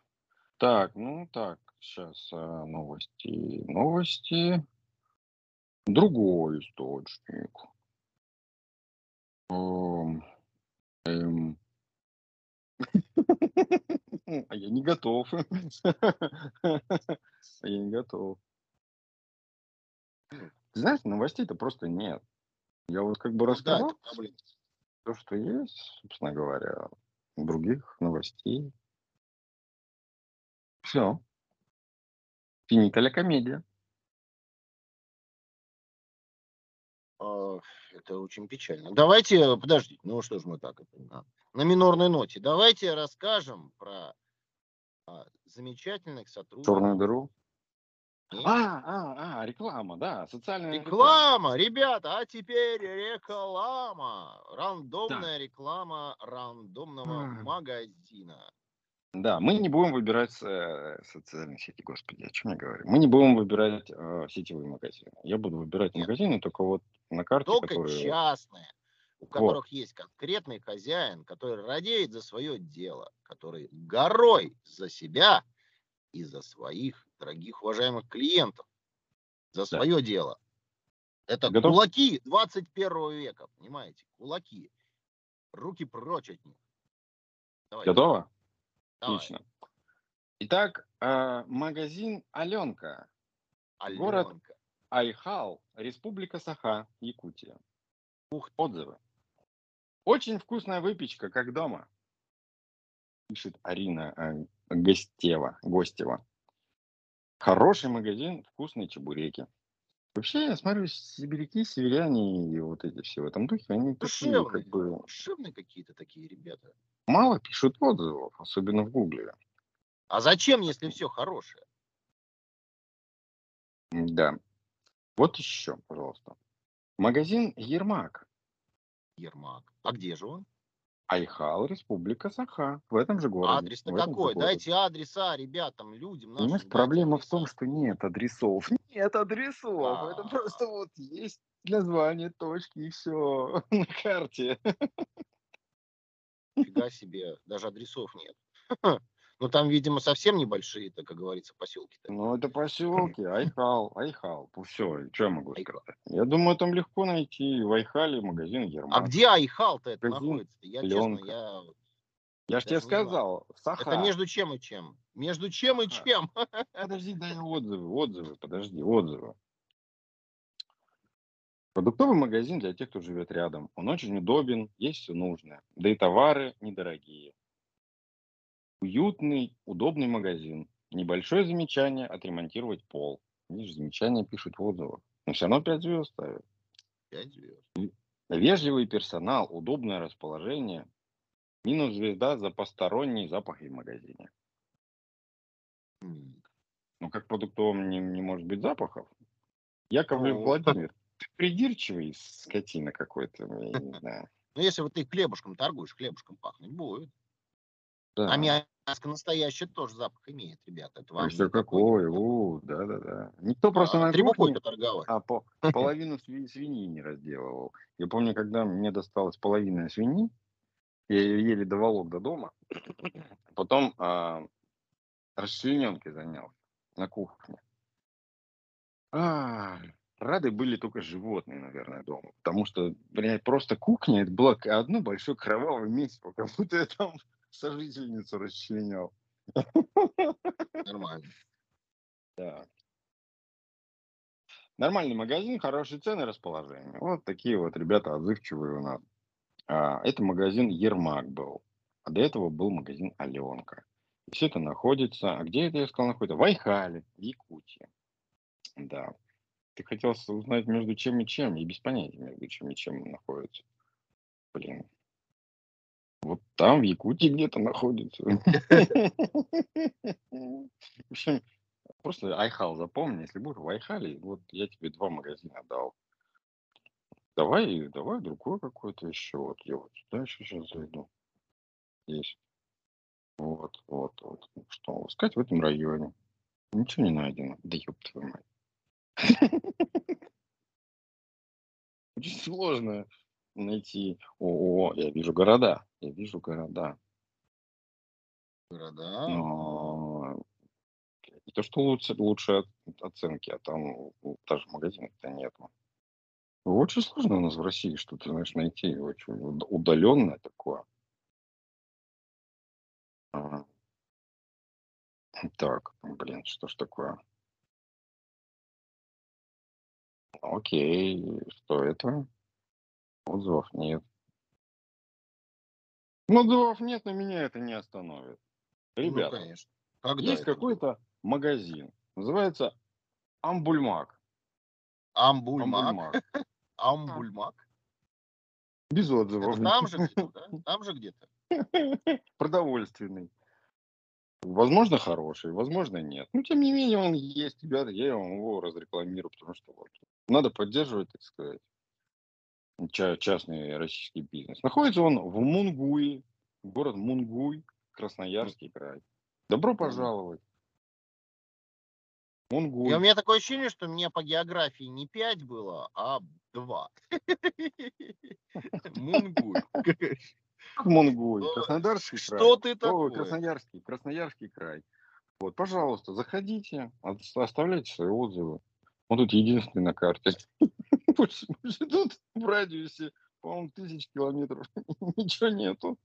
Так, ну так, сейчас а, новости. Новости. Другой источник. Ам, эм. (laughs) А я не готов. (laughs) А я не готов. Знаешь, новостей-то просто нет. Я вот как бы Ну да, рассказал то, что есть, собственно говоря, других новостей. Все. Финита ля комедия. А, Это очень печально. Давайте, подождите, ну что ж мы так это на, на минорной ноте. Давайте расскажем про а, замечательных сотрудников. Черную дыру. Нет? А, а, а, реклама, да, социальная реклама. Реклама, ребята, а теперь реклама. Рандомная реклама рандомного М. магазина. Да, мы не будем выбирать э, социальные сети, господи, о чем я говорю. Мы не будем выбирать э, сетевые магазины. Я буду выбирать Нет. магазины только вот на карте, Только которые... частные, у которых есть конкретный хозяин, который радеет за свое дело, который горой за себя и за своих дорогих уважаемых клиентов, за свое дело. Это Готов? кулаки 21 века, понимаете? Кулаки. Руки прочь от них. Давай, Готово? давай. Отлично. Итак, э, магазин Аленка, город- Аленка. Айхал, Республика Саха, Якутия. Ух Отзывы. Очень вкусная выпечка, как дома. Пишет Арина э, Гостева. Гостева. Хороший магазин, вкусные чебуреки. Вообще, я смотрю, сибиряки, северяне и вот эти все в этом духе, они такие, Душевные, как бы, душевные какие-то такие ребята. мало пишут отзывов, особенно в Гугле. А зачем, если все хорошее? Да. Вот еще, пожалуйста. Магазин Ермак. Ермак. А где же он? Айхал, Республика Саха. В этом же городе. Адрес-то в этом же какой? Дайте адреса ребятам, людям нашим. Понимаешь, проблема в адреса. том, что нет адресов. (laughs) Нет адресов. Это А. просто вот есть название точки и все (laughs) на карте. Фига себе, даже адресов нет. (laughs) Ну там, видимо, совсем небольшие, так как говорится, поселки. Ну, это поселки, Айхал, Айхал. Все, что я могу Айхал. сказать? Я думаю, там легко найти в Айхале магазин Ермак. А где Айхал-то это Магазин находится? Я «Пленка». честно, я... Я ж тебе сказал, Саха. Это между чем и чем? Между чем и А. чем? (laughs) Подожди, дай отзывы, отзывы, подожди, отзывы. Продуктовый магазин для тех, кто живет рядом. Он очень удобен, есть все нужное. Да и товары недорогие. Уютный, удобный магазин. Небольшое замечание отремонтировать пол. Видишь, замечания пишут в отзывах. Но все равно 5 звезд ставят. Пять звезд. Вежливый персонал, удобное расположение. Минус звезда за посторонние запахи в магазине. Ну, как в продуктовом не, не может быть запахов. Яковлев Ну. Владимир, ты придирчивый скотина какой-то, я не (laughs) знаю. Ну если вот ты хлебушком торгуешь, хлебушком пахнуть будет. Да. А мяско настоящее тоже запах имеет, ребята. Это вам не такой, какой, да. у, да-да-да. Никто просто А, на кухне, торговать. а по, (laughs) половину сви- свиньи не разделывал. Я помню, когда мне досталась половина свиньи, я ее еле доволок до дома, (clears throat) потом а, расчлененкой занялся на кухне. А, рады были только животные, наверное, дома. Потому что, блядь, просто кухня, это было одно большое кровавое месиво, как будто я там сожительницу расчленял. Нормально. Да. Нормальный магазин, хорошие цены, расположение. Вот такие вот ребята отзывчивые у нас. А, это магазин Ермак был. А до этого был магазин Аленка. И все это находится... А где это, я сказал, находится? В Айхале, в Якутии. Да. Ты хотел узнать между чем и чем. Я без понятия между чем и чем находится. Блин. Вот там, в Якутии где-то находится. В общем, просто Айхал запомни, если будешь в Айхале, вот я тебе два магазина дал. Давай, давай другой какой-то еще. Вот я вот сюда еще сейчас зайду. Есть. Вот, вот, вот. Что искать в этом районе? Ничего не найдено. Да ёб твою мать. Очень сложно найти. О, я вижу города. Я вижу города. Города. Но то, что лучше, лучше оценки, а там даже магазинов-то нету. Очень сложно у нас в России что-то, знаешь, найти очень удаленное такое. А. Так, блин, что ж такое? Окей, что это? Отзывов нет. Ну, отзывов нет, но меня это не остановит. Ну, Ребята, конечно. Когда есть это какой-то магазин, называется Амбульмак. Амбульмак. Амбульмак. (laughs) Амбульмак. Без отзывов. Это там же где-то, да? Там же где-то. (laughs) Продовольственный. Возможно, хороший, возможно, нет. Но, тем не менее, он есть, ребята, я вам его разрекламирую, потому что вот надо поддерживать, так сказать, частный российский бизнес. Находится он в Мунгуи, город Мунгуй, Красноярский край. Добро пожаловать. И Мунгуй. у меня такое ощущение, что мне по географии не 5 было, а 2. (laughs) Мунгуй. Мунгуй, Краснодарский край. Что ты такое? Красноярский, Красноярский край. Вот, пожалуйста, заходите, оставляйте свои отзывы. Он тут единственный на карте. Больше, больше тут в радиусе, по-моему, тысяч километров (laughs) ничего нету.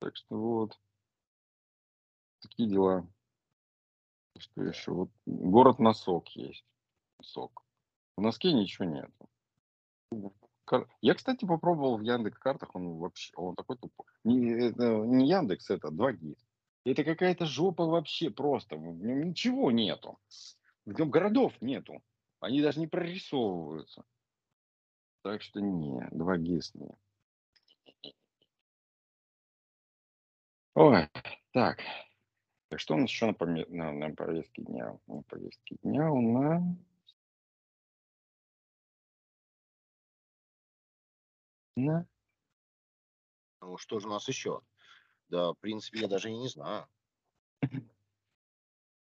Так что вот. Такие дела. Что еще? Вот город Носок есть. Носок. В Носке ничего. Кар- Я, кстати, попробовал в Яндекс картах, он вообще, он такой тупой. Не, это не Яндекс, это 2 гид. Это какая-то жопа вообще просто. В нем ничего нету. В нем городов нету. Они даже не прорисовываются. Так что не, 2 гис не. Ой, так. Так что у нас еще на, поме- на, на повестке дня? На повестке дня у нас... На Ну, что же у нас еще? Да, в принципе, я даже и не знаю. (laughs)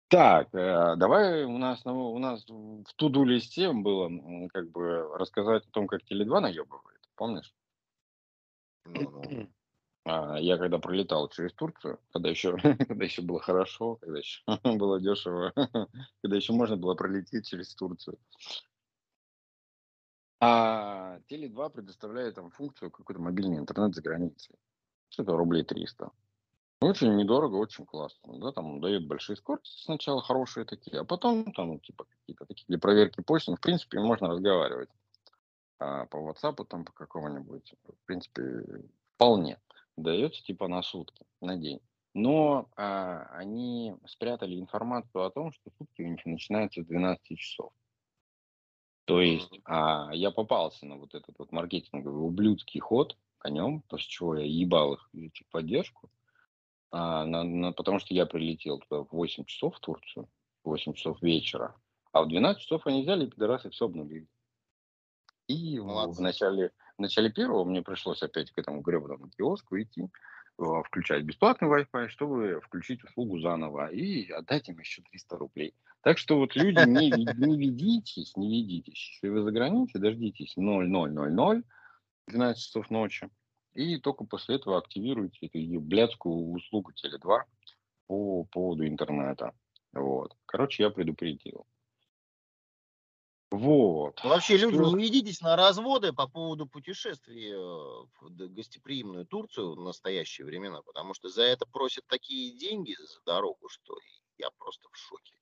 Так, э, давай у нас, ну, у нас в туду листе было м, как бы рассказать о том, как Теле2 наебывает. Помнишь? Ну-ну. А, Я когда пролетал через Турцию, когда еще, (laughs) когда еще было хорошо, когда еще (laughs) было дешево, (laughs) когда еще можно было пролететь через Турцию. А Теле2 предоставляет там функцию какой-то мобильный интернет за границей. Что-то рублей 300. Очень недорого, очень классно. Да, там дают большие скорости сначала, хорошие такие, а потом там типа какие-то такие для проверки почты. Ну, В принципе, можно разговаривать а, по WhatsApp, там по какому-нибудь. В принципе, вполне. Дается типа на сутки, на день. Но а, они спрятали информацию о том, что сутки у них начинаются с 12 часов. То есть а, я попался на вот этот вот маркетинговый ублюдский ход конем, после чего я ебал их за техподдержку, а, на- на- потому что я прилетел туда в 8 часов в Турцию, в 8 часов вечера, а в 12 часов они взяли и пидорасы все обнулили. И в, начале, в начале первого мне пришлось опять к этому гребаному киоску идти, а, включать бесплатный Wi-Fi, чтобы включить услугу заново и отдать им еще 300 рублей. Так что вот люди, не, не ведитесь, не ведитесь. Если вы за границей, дождитесь 0000, 12 часов ночи, и только после этого активируйте эту блядскую услугу Теле2 по поводу интернета. Вот. Короче, я предупредил. Вот. Ну, Вообще, люди, Что- не ведитесь на разводы по поводу путешествий э, в гостеприимную Турцию в настоящие времена, потому что за это просят такие деньги за дорогу, что я просто в шоке.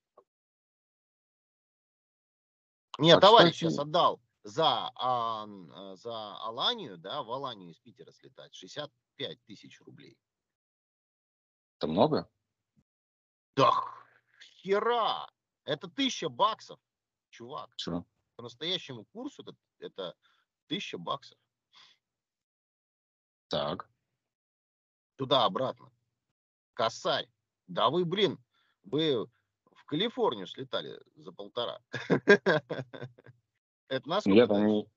Нет, А, товарищ кстати- сейчас отдал за, а, за Аланию, да, в Аланию из Питера слетать 65 тысяч рублей. Это много? Да хера! Это тысяча баксов, чувак. Что? По настоящему курсу это, это тысяча баксов. Так. Туда-обратно. Косарь. Да вы, блин, вы в Калифорнию слетали за полтора. (laughs) Это насколько Ну, Я-то, не,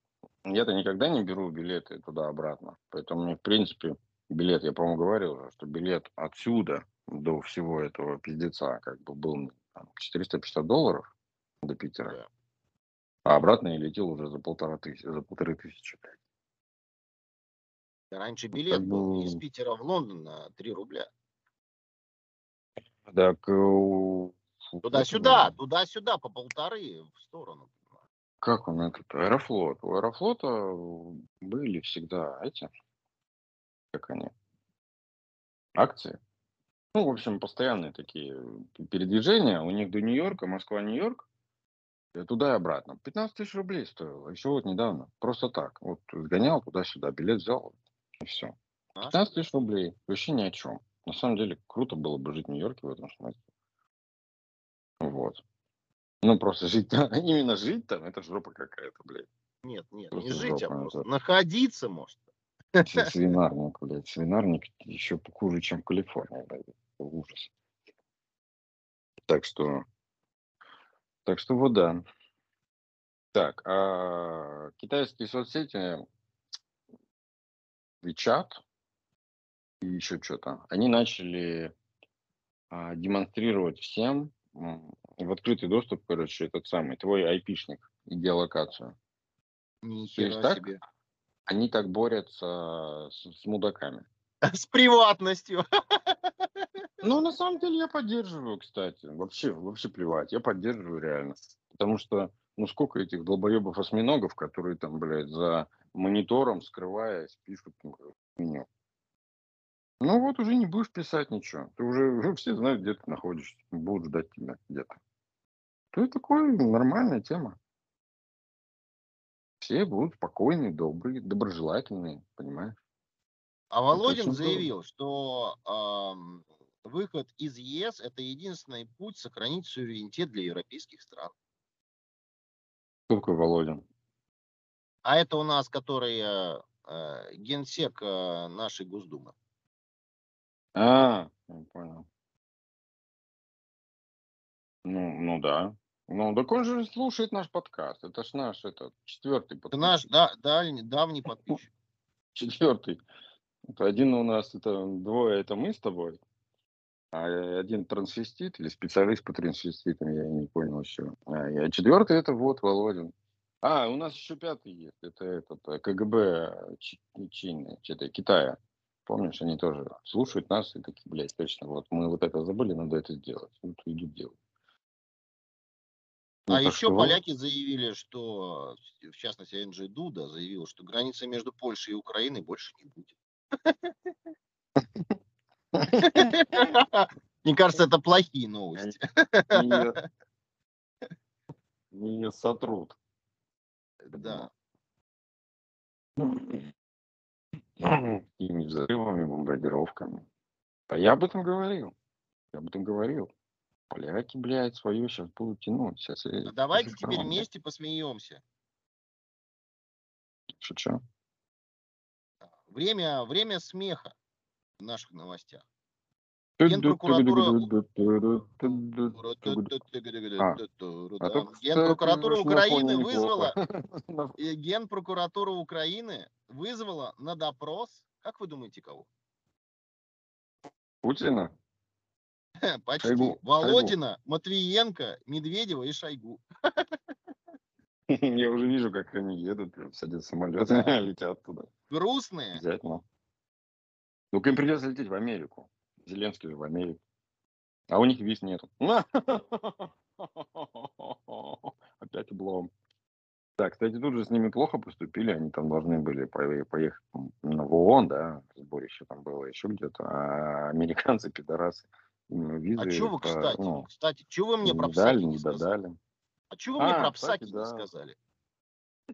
я-то никогда не беру билеты туда-обратно. Поэтому мне, в принципе, билет, я, по-моему, говорил, что билет отсюда до всего этого пиздеца как бы был там, 450 долларов до Питера. Да. А обратно я летел уже за полтора тысячи, за полторы тысячи. Раньше билет Как был бы- из Питера в Лондон на 3 рубля. Так, э, Туда-сюда, туда-сюда, по полторы в сторону. Как он этот? Аэрофлот. У Аэрофлота были всегда эти, как они, акции. Ну, в общем, постоянные такие передвижения. У них до Нью-Йорка, Москва-Нью-Йорк, и туда и обратно. 15 тысяч рублей стоило. Еще вот недавно. Просто так. Вот сгонял туда-сюда, билет взял, и все. А? 15 тысяч рублей. Вообще ни о чем. На самом деле, круто было бы жить в Нью-Йорке в этом смысле. Вот. Ну, просто жить, (laughs) именно жить там, это жопа какая-то, блядь. Нет, нет, Просто не жить, а жопа просто назад. находиться, может. (laughs) Свинарник, блядь. Свинарник еще хуже, чем Калифорния, блядь. Ужас. Так что... Так что вот да. Так, а китайские соцсети WeChat и еще что-то, они начали а, демонстрировать всем в открытый доступ, короче, этот самый, твой айпишник и геолокацию. Ни есть так? себе. Они так борются с, с мудаками. (laughs) С приватностью. (laughs) Ну, на самом деле, я поддерживаю, кстати. Вообще, вообще плевать. Я поддерживаю реально. Потому что, ну, сколько этих долбоебов-осьминогов, которые там, блядь, за монитором, скрываясь, пишут хуйню. Ну, вот уже не будешь писать ничего. Ты уже, уже (laughs) все знают, где ты находишься. Будут ждать тебя где-то. То это такое нормальная тема. Все будут спокойные, добрые, доброжелательные, понимаешь? А Володин заявил, что ам, выход из ЕС это единственный путь сохранить суверенитет для европейских стран. Кто такой Володин? А это у нас, который э, э, генсек э, нашей Госдумы. А, я понял. Ну, ну да. Ну, так он же слушает наш подкаст. Это ж наш этот четвертый Это подкаст. наш да, дальний, давний подписчик. (laughs) Четвертый. Это один у нас, это двое, это мы с тобой. А один трансвестит или специалист по трансвеститам, я не понял еще. А, а четвертый это вот Володин. А, у нас еще пятый есть. Это этот э, КГБ Чи- Чины, что-то Китая. Помнишь, они тоже слушают нас и такие, блядь, точно, вот мы вот это забыли, надо это сделать. Вот идут делать. Ну, А еще что поляки заявили, что, в частности, Энджи Дуда заявил, что границы между Польшей и Украиной больше не будет. (laughs) Мне кажется, это плохие новости. Ее (laughs) сотрут. Да. Какими (clears throat) взрывами, бомбардировками. А я об этом говорил. Я об этом говорил. Поляки, блядь, свое сейчас будут тянуть. Сейчас А давайте теперь вместе посмеемся. Шучу. Время, время смеха в наших новостях. Генпрокуратура- Украины вызвала Генпрокуратура Украины вызвала на допрос, как вы думаете, кого? Путина? (laughs) Почти. Шойгу. Володина, Матвиенко, Медведева и Шойгу. (laughs) Я уже вижу, как они едут, садятся в самолет, Да. (laughs) летят туда. Грустные. Обязательно. Ну, им придется лететь в Америку. Зеленский же в Америку. А у них виз нету. Опять облом. Так, кстати, тут же с ними плохо поступили. Они там должны были по- поехать на в ООН, да, сборище там было еще где-то. А американцы, пидорасы, визы... А что вы, по- кстати, ну, кстати, что вы мне про дали, не не сказали? додали. А чего вы мне А, про кстати, не да. сказали?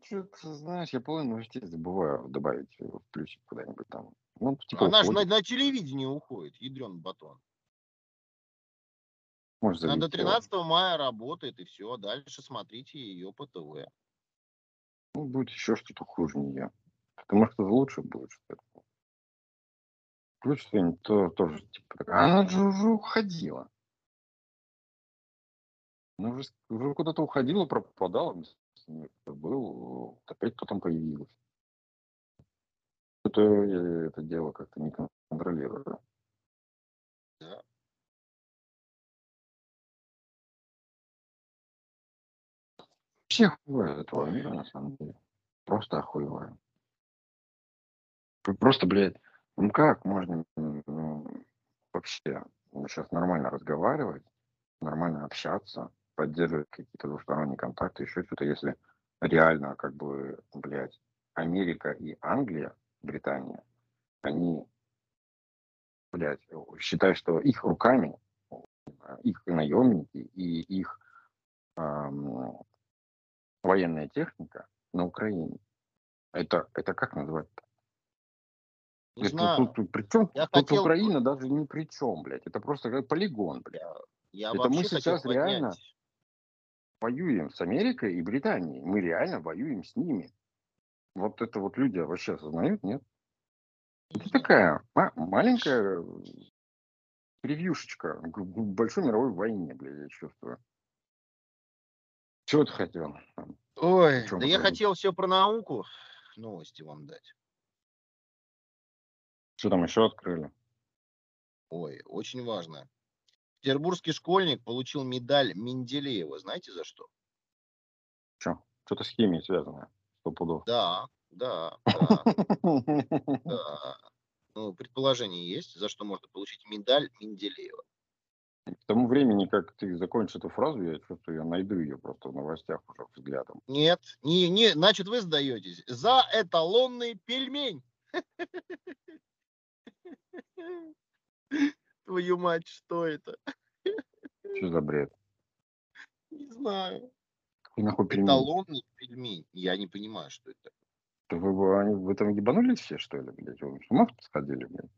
Что-то, знаешь, я половину новостей забываю добавить его в плюсик куда-нибудь там. Ну, типа Она же на, на телевидении уходит, ядрен батон. Может, Она до залетела. 13 мая работает, и все. Дальше смотрите ее по ТВ. Ну, будет еще что-то хуже нее. Потому что лучше будет что-то. Плюс что-нибудь то, тоже, типа, так, она же уже уходила. Она уже, уже куда-то уходила, пропадала. Был, опять кто там появился. Это, я это дело как-то не контролирую. Да. Все хуевые этого мира, на самом деле. Просто охуеваю. Просто, блядь, ну как можно ну, вообще сейчас нормально разговаривать, нормально общаться, поддерживать какие-то двусторонние контакты, еще что-то, если реально, как бы, блядь, Америка и Англия, Британия, они, блядь, считают, что их руками, их наемники и их ам, военная техника на Украине. Это, это как назвать? Не знаю. тут, тут при чем? Я тут хотел- Украина даже ни при чем, блядь. Это просто как полигон, блядь. Я Это мы сейчас поднять- реально Воюем с Америкой и Британией. Мы реально воюем с ними. Вот это вот люди вообще осознают, нет? Не Это такая ма- маленькая превьюшечка к большой мировой войне, блядь, я чувствую. Чего ты хотел? Ой, да я говорить? хотел все про науку новости вам дать. Что там еще открыли? Ой, очень важно. Петербургский школьник получил медаль Менделеева. Знаете за что? Что? Что-то с химией связано. Сто пудов. Да, да, (laughs) да, да. Ну, предположение есть, за что можно получить медаль Менделеева. К тому времени, как ты закончишь эту фразу, я чувствую, я найду ее просто в новостях уже взглядом. Нет, не, не, значит, вы сдаетесь. За эталонный пельмень. (laughs) (laughs) Твою мать, что это? Что за бред? Не знаю. Какой нахуй пельмень? Эталонный пельмень. Я не понимаю, что это. Да Вы, они в этом ебанулись все, что ли, блядь? Вы с ума сходили, блядь?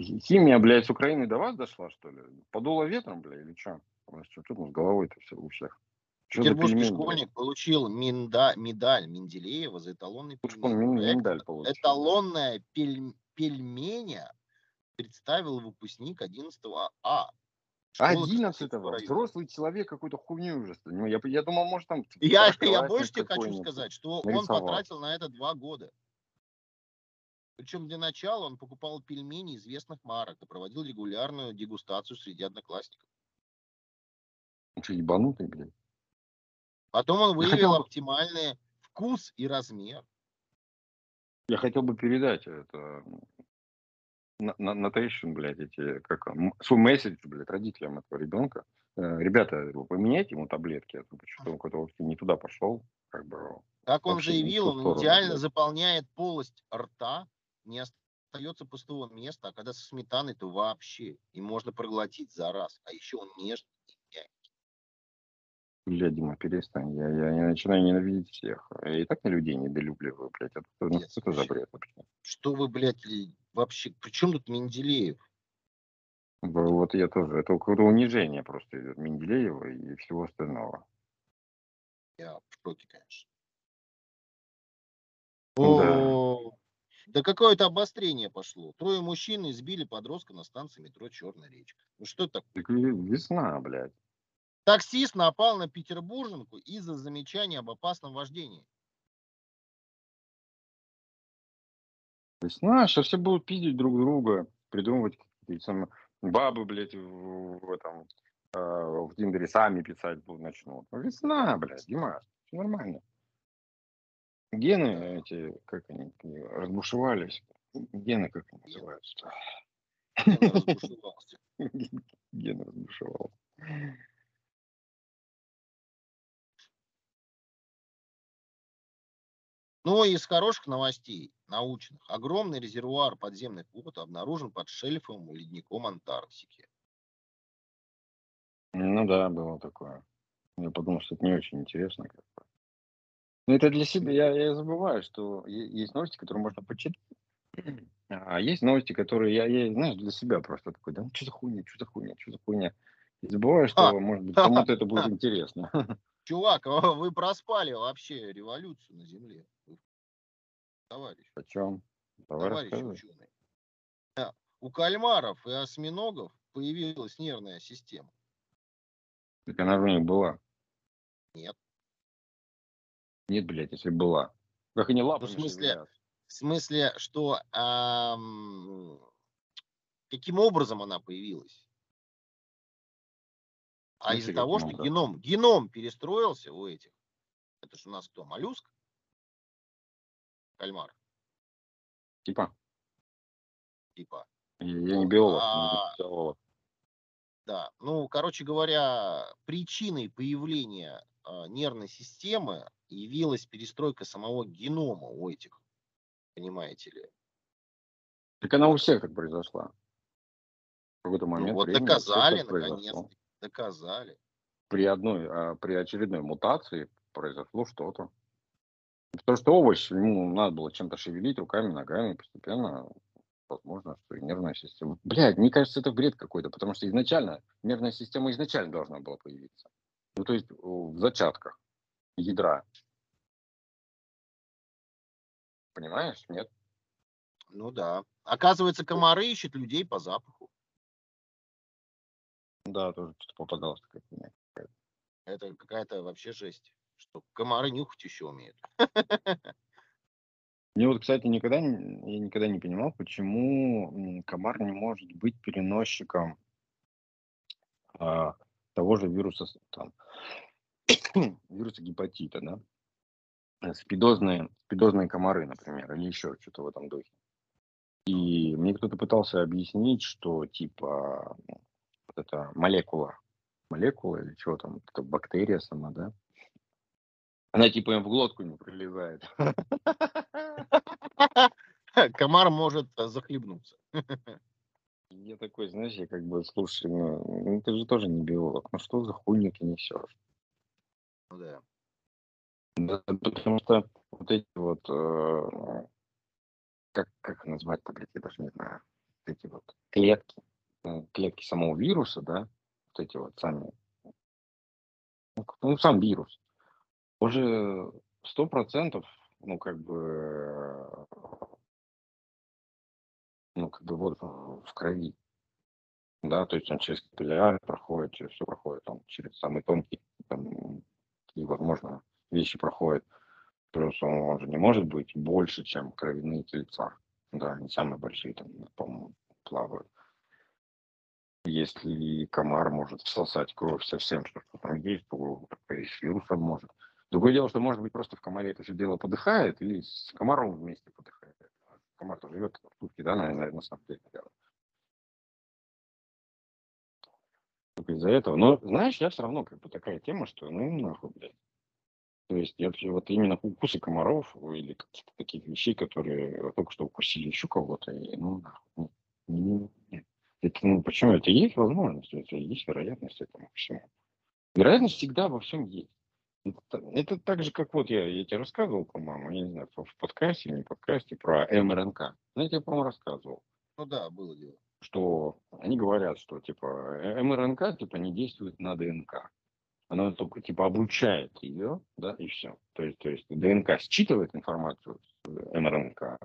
Хи- Химия, блядь, с Украины до вас дошла, что ли? Подуло ветром, блядь, или что? У вас что там с головой-то все у всех? Петербургский школьник получил минда- медаль Менделеева за эталонный он пельмень. миндаль получил. Эталонная пель- пельменя представил выпускник 11 А. школы 11 Красносельского района. взрослый человек какой-то хуйню уже. Ну, я, я думал, может, там... Я, я второклассник больше тебе хочу сказать, что он нарисовал. потратил на это два года. Причем для начала он покупал пельмени известных марок и проводил регулярную дегустацию среди одноклассников. Он что, ебанутый, блядь? Потом он выявил оптимальный вкус и размер. Я хотел бы передать это на, на, на трещин, блядь, эти, как свой месседж, блядь, родителям этого ребенка. Э, Ребята, поменяйте ему таблетки, а то что-то он какой-то вообще не туда пошел, как бы. Как он заявил, он сторону, идеально блядь. заполняет полость рта, не остается пустого места, а когда со сметаной, то вообще. И можно проглотить за раз. А еще он нежный. Бля, Дима, перестань, я, я, я начинаю ненавидеть всех. Я и так на людей недолюбливаю, блядь. Это, ну, Нет, это за бред вообще? Что вы, блядь, вообще... При чем тут Менделеев? Вот я тоже. Это какое-то унижение просто идет Менделеева и всего остального. Я в шоке, конечно. Да. О, да какое-то обострение пошло. Трое мужчин избили подростка на станции метро Черная речка. Ну что это такое? Так весна, блядь. Таксист напал на петербурженку из-за замечания об опасном вождении. Весна, сейчас все будут пиздить друг друга, придумывать какие-то самые бабы, блядь, в, в этом, э, в Тиндере сами писать будут начнут. Ну, Весна, блядь, Димас, все нормально. Гены эти, как они, разбушевались. Гены, как они называются? Я разбушевался. (laughs) Гены разбушевал. Ну и из хороших новостей, научных. Огромный резервуар подземных вод обнаружен под шельфом ледником Антарктики. Ну да, было такое. Я подумал, что это не очень интересно. Ну, это для себя, я, я забываю, что есть новости, которые можно почитать. (clears throat) А есть новости, которые я, я, знаешь, для себя просто такой, да ну что за хуйня, что за хуйня, что за хуйня. И забываю, что, а, может быть, (laughs) кому-то это будет интересно. (laughs) Чувак, (laughs) а вы проспали вообще революцию на Земле. Товарищ. О чем? Товарищ, ученый. У кальмаров и осьминогов появилась нервная система. Так она же у них была. Нет. Нет, блядь, если была. Как они лапами ну, в смысле, в смысле, что эм, каким образом она появилась? А из-за того, что геном, геном перестроился у этих. Это же у нас кто? Моллюск? Кальмар. Типа. Типа. Я, не биолог, а, не биолог. Да, ну, короче говоря, причиной появления э, нервной системы явилась перестройка самого генома у этих, понимаете ли. Так она у всех как произошла. В какой-то ну, момент. Ну, вот доказали, наконец-то, доказали. При одной, а, при очередной мутации произошло что-то. Потому что овощ, ему надо было чем-то шевелить руками, ногами, постепенно возможно, что и нервная система. Блядь, мне кажется, это бред какой-то, потому что изначально нервная система изначально должна была появиться. Ну, то есть в зачатках ядра. Понимаешь, нет? Ну да. Оказывается, комары ищут людей по запаху. Да, тоже что-то попадалось такая фигня. Это какая-то вообще жесть, что комары нюхать еще умеют. Мне вот, кстати, никогда я никогда не понимал, почему комар не может быть переносчиком а, того же вируса, там, (coughs) вируса гепатита, да? Спидозные, спидозные комары, например, или еще что-то в этом духе. И мне кто-то пытался объяснить, что типа вот эта молекула, молекула или что там, это бактерия сама, да, она типа им в глотку не прилезает. (laughs) Комар может э, захлебнуться. (laughs) Я такой, знаешь, я как бы, слушай, ну, ну ты же тоже не биолог, ну что за хуйню ты несешь? Ну да. Да, потому что вот эти вот, э, как, как назвать-то, блядь, я даже не знаю, эти вот клетки, клетки самого вируса, да, вот эти вот сами, ну, сам вирус, уже сто процентов, ну, как бы, ну, как бы вот в крови. Да, то есть он через капилляры проходит, через все проходит, он через самый тонкий, там, и, возможно, вещи проходят. Плюс он, он же не может быть больше, чем кровяные тельца. Да, они самые большие, там, по-моему, плавают. Если комар может всосать кровь совсем, что там есть, то и с вирусом может. Другое дело, что, может быть, просто в комаре это все дело подыхает, или с комаром вместе подыхает. Комар-то живет в сутки, да, наверное, на самом деле. Только из-за этого. Но, знаешь, я все равно как бы такая тема, что ну нахуй, блядь. То есть я вот именно укусы комаров или каких-то таких вещей, которые только что укусили еще кого-то, ну нахуй, не, не, не. Это, ну, почему это есть возможность, это есть вероятность этому всему. Вероятность всегда во всем есть. Это, это так же, как вот я, я тебе рассказывал, по-моему, я не знаю, в подкасте или не подкасте про МРНК. Знаете, я, по-моему, рассказывал. Ну да, было дело. Что они говорят, что типа МРНК типа не действует на ДНК. Она только типа обучает ее, да, и все. То есть, то есть ДНК считывает информацию с МРНК,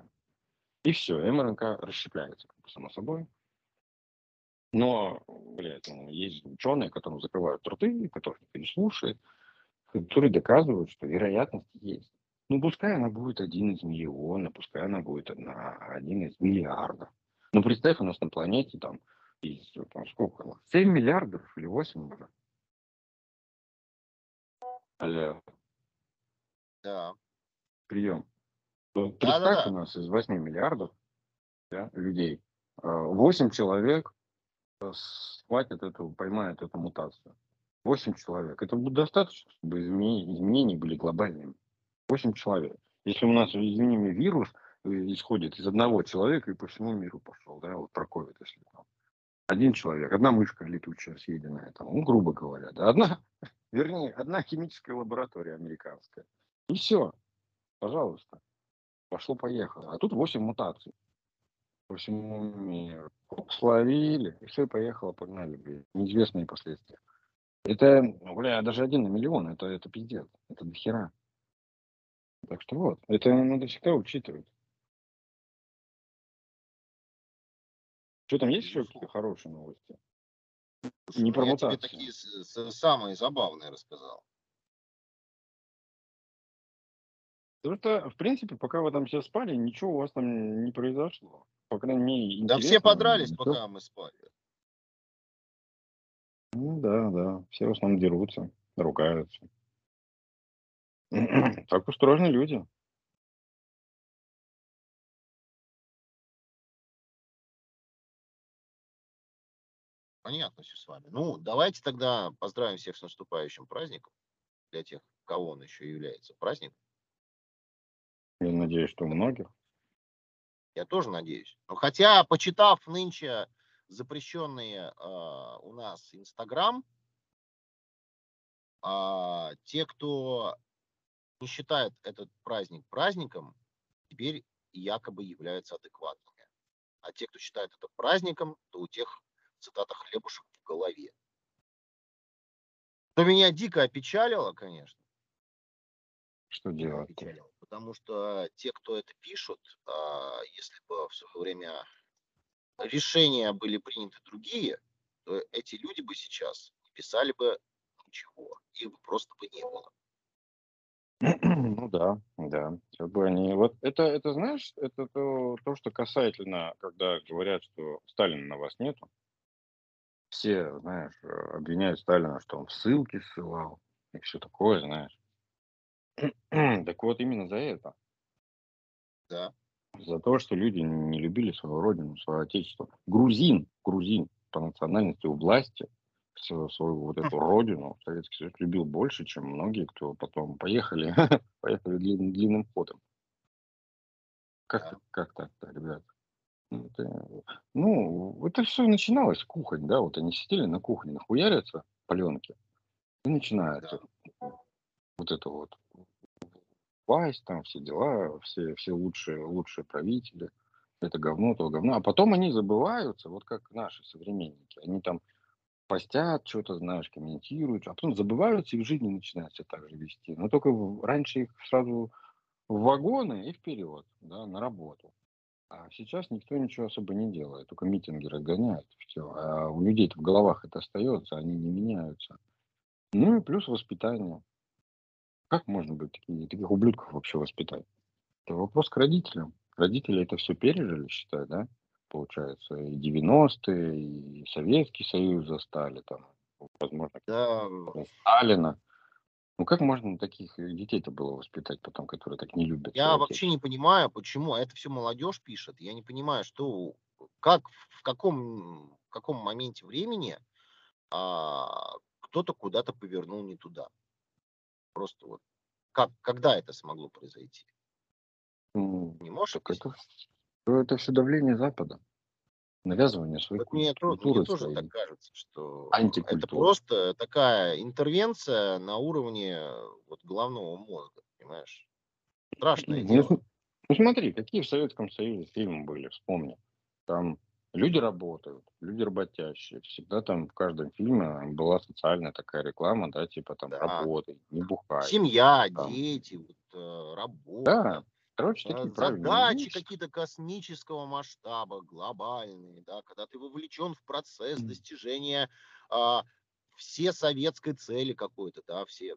и все, МРНК расщепляется, само собой. Но, блядь, ну, есть ученые, которые закрывают рты, которых никто не слушает, которые доказывают, что вероятность есть. Ну, пускай она будет один из миллиона, пускай она будет на один из миллиардов. Ну, представь, у нас на планете там, из, там сколько? 7 миллиардов или 8 уже. Алло. Да. Прием. Представь, да, да, да. у нас из 8 миллиардов да, людей 8 а, человек схватят эту, поймают эту мутацию. 8 человек. Это будет достаточно, чтобы изменения, изменения были глобальными. 8 человек. Если у нас, извини вирус э, исходит из одного человека и по всему миру пошел, да, вот про COVID, если там. Один человек, одна мышка летучая съеденная, там, ну, грубо говоря, да, одна, (laughs) Вернее, одна химическая лаборатория американская. И все. Пожалуйста. Пошло-поехало. А тут 8 мутаций. По всему миру. Словили, и все, поехало, погнали. Неизвестные последствия. Это, бля, даже один на миллион, это, это пиздец. Это дохера. Так что вот, это надо всегда учитывать. Что там есть еще какие-то хорошие новости? Слушай, Не ну про я тебе такие самые забавные рассказал. Потому что, в принципе, пока вы там все спали, ничего у вас там не произошло. По крайней мере, Да все подрались, ничего. пока мы спали. Ну да, да. Все в основном дерутся, ругаются. (clears throat) Так устроены люди. Понятно все с вами. Ну, давайте тогда поздравим всех с наступающим праздником. Для тех, кого он еще является праздник. Я надеюсь, что у многих. Я тоже надеюсь. Но хотя, почитав нынче запрещенные а, у нас Инстаграм, а, те, кто не считает этот праздник праздником, теперь якобы являются адекватными. А те, кто считает это праздником, то у тех, цитата, хлебушек в голове. Что меня дико опечалило, конечно, Что делать? опечалило, потому что те, кто это пишут, а, если бы в свое время решения были приняты другие, то эти люди бы сейчас не писали бы ничего, их бы просто бы не было. (clears throat) Ну да, да. Как бы они... Вот это, это знаешь, это то, то, что касательно, когда говорят, что Сталина на вас нету. Все, знаешь, э, обвиняют Сталина, что он ссылки ссылал и все такое, знаешь. (clears throat) Так вот, именно за это. Да. За то, что люди не любили свою родину, свое отечество. Грузин, грузин по национальности у власти свою, свою вот эту родину Советский Союз любил больше, чем многие, кто потом поехали, (laughs) поехали длинным, длинным ходом. Как, Да. как так-то, ребят? Ну, это, ну, это все начиналось кухонь, да, вот они сидели на кухне, нахуярятся паленки, и начинается вот это вот власть, там все дела, все, все лучшие, лучшие правители, это говно, то говно. А потом они забываются, вот как наши современники. Они там постят, что-то, знаешь, комментируют, а потом забываются и в жизни начинают себя так же вести. Но только раньше их сразу в вагоны и вперед, да, на работу. А сейчас никто ничего особо не делает, только митинги разгоняют, все. А у людей в головах это остается, они не меняются. Ну и плюс воспитание. Как можно быть таких ублюдков вообще воспитать? Это вопрос к родителям. Родители это все пережили, считай, да? Получается, и 90-е, и Советский Союз застали, там, возможно, Да, Сталина. Ну как можно таких детей-то было воспитать потом, которые так не любят? я вообще не понимаю, почему а это все молодежь пишет. Я не понимаю, что, как, в каком, в каком моменте времени а, кто-то куда-то повернул не туда. Просто вот как, когда это смогло произойти? Ну, Не можешь это, это все давление Запада. Навязывание своей Вот мне, культуры мне тоже своей. так кажется, что это просто такая интервенция на уровне вот головного мозга, понимаешь? Страшное Ну, дело. ну смотри, какие в Советском Союзе фильмы были, вспомни. Там люди работают, люди работящие. Всегда там в каждом фильме была социальная такая реклама, да, типа там Да. работай, не бухай. Семья, там. дети, вот, э, работа, Да, короче, э, такие задачи вещи. какие-то космического масштаба, глобальные, да, когда ты вовлечен в процесс достижения а, все советской цели какой-то, да, все.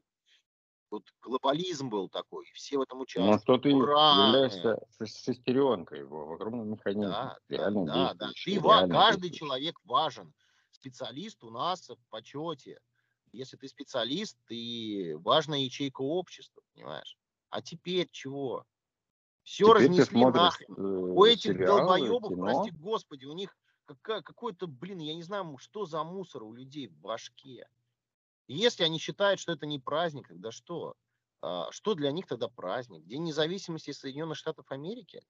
Вот глобализм был такой, все в этом Но участвовали. что ты Ура! являешься шес- шестеренкой в, огромном механизме, Да, да, реально да, да. Ты ва- каждый человек важен. Специалист у нас в почете. Если ты специалист, ты важная ячейка общества, понимаешь? А теперь чего? Все Теперь разнесли нахрен. э, У этих сериалы, долбоебов, кино, прости господи, у них какая- какой-то, блин, я не знаю, что за мусор у людей в башке. И если они считают, что это не праздник, тогда что? А, Что для них тогда праздник? День независимости Соединенных Штатов Америки?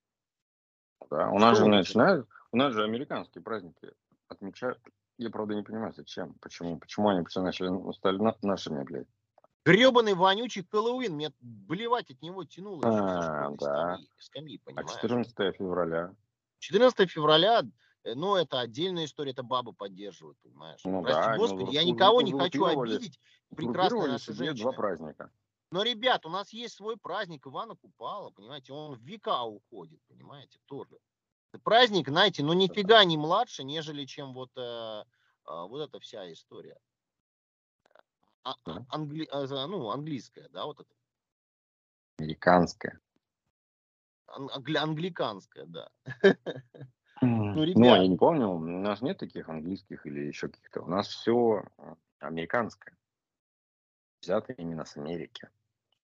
да. У нас Что же начинают, у нас же американские праздники отмечают Я, правда, не понимаю, зачем, почему, почему они все начали, стали на- нашими, блядь. Гребаный вонючий Хэллоуин, мне блевать от него тянуло А, да. скамьи, скамьи, А понимаешь? 14 февраля, 14 февраля, э, ну, это отдельная история, это бабы поддерживают, понимаешь? Ну Прости да, ну, господи, я уз- никого не хочу обидеть, группировали наши себе два праздника. Но, ребят, у нас есть свой праздник Ивана Купала, понимаете, он в века уходит, понимаете, тоже. Праздник, знаете, ну нифига не младше, нежели чем вот, э, а, вот эта вся история. А- а- англи- а, ну, английская, да, вот это. Американская. Ан- англи- англиканская, да. (laughs) Ну, Ну, ребят. я не помню, у нас нет таких английских или еще каких-то. У нас все американское. Взято именно с Америки.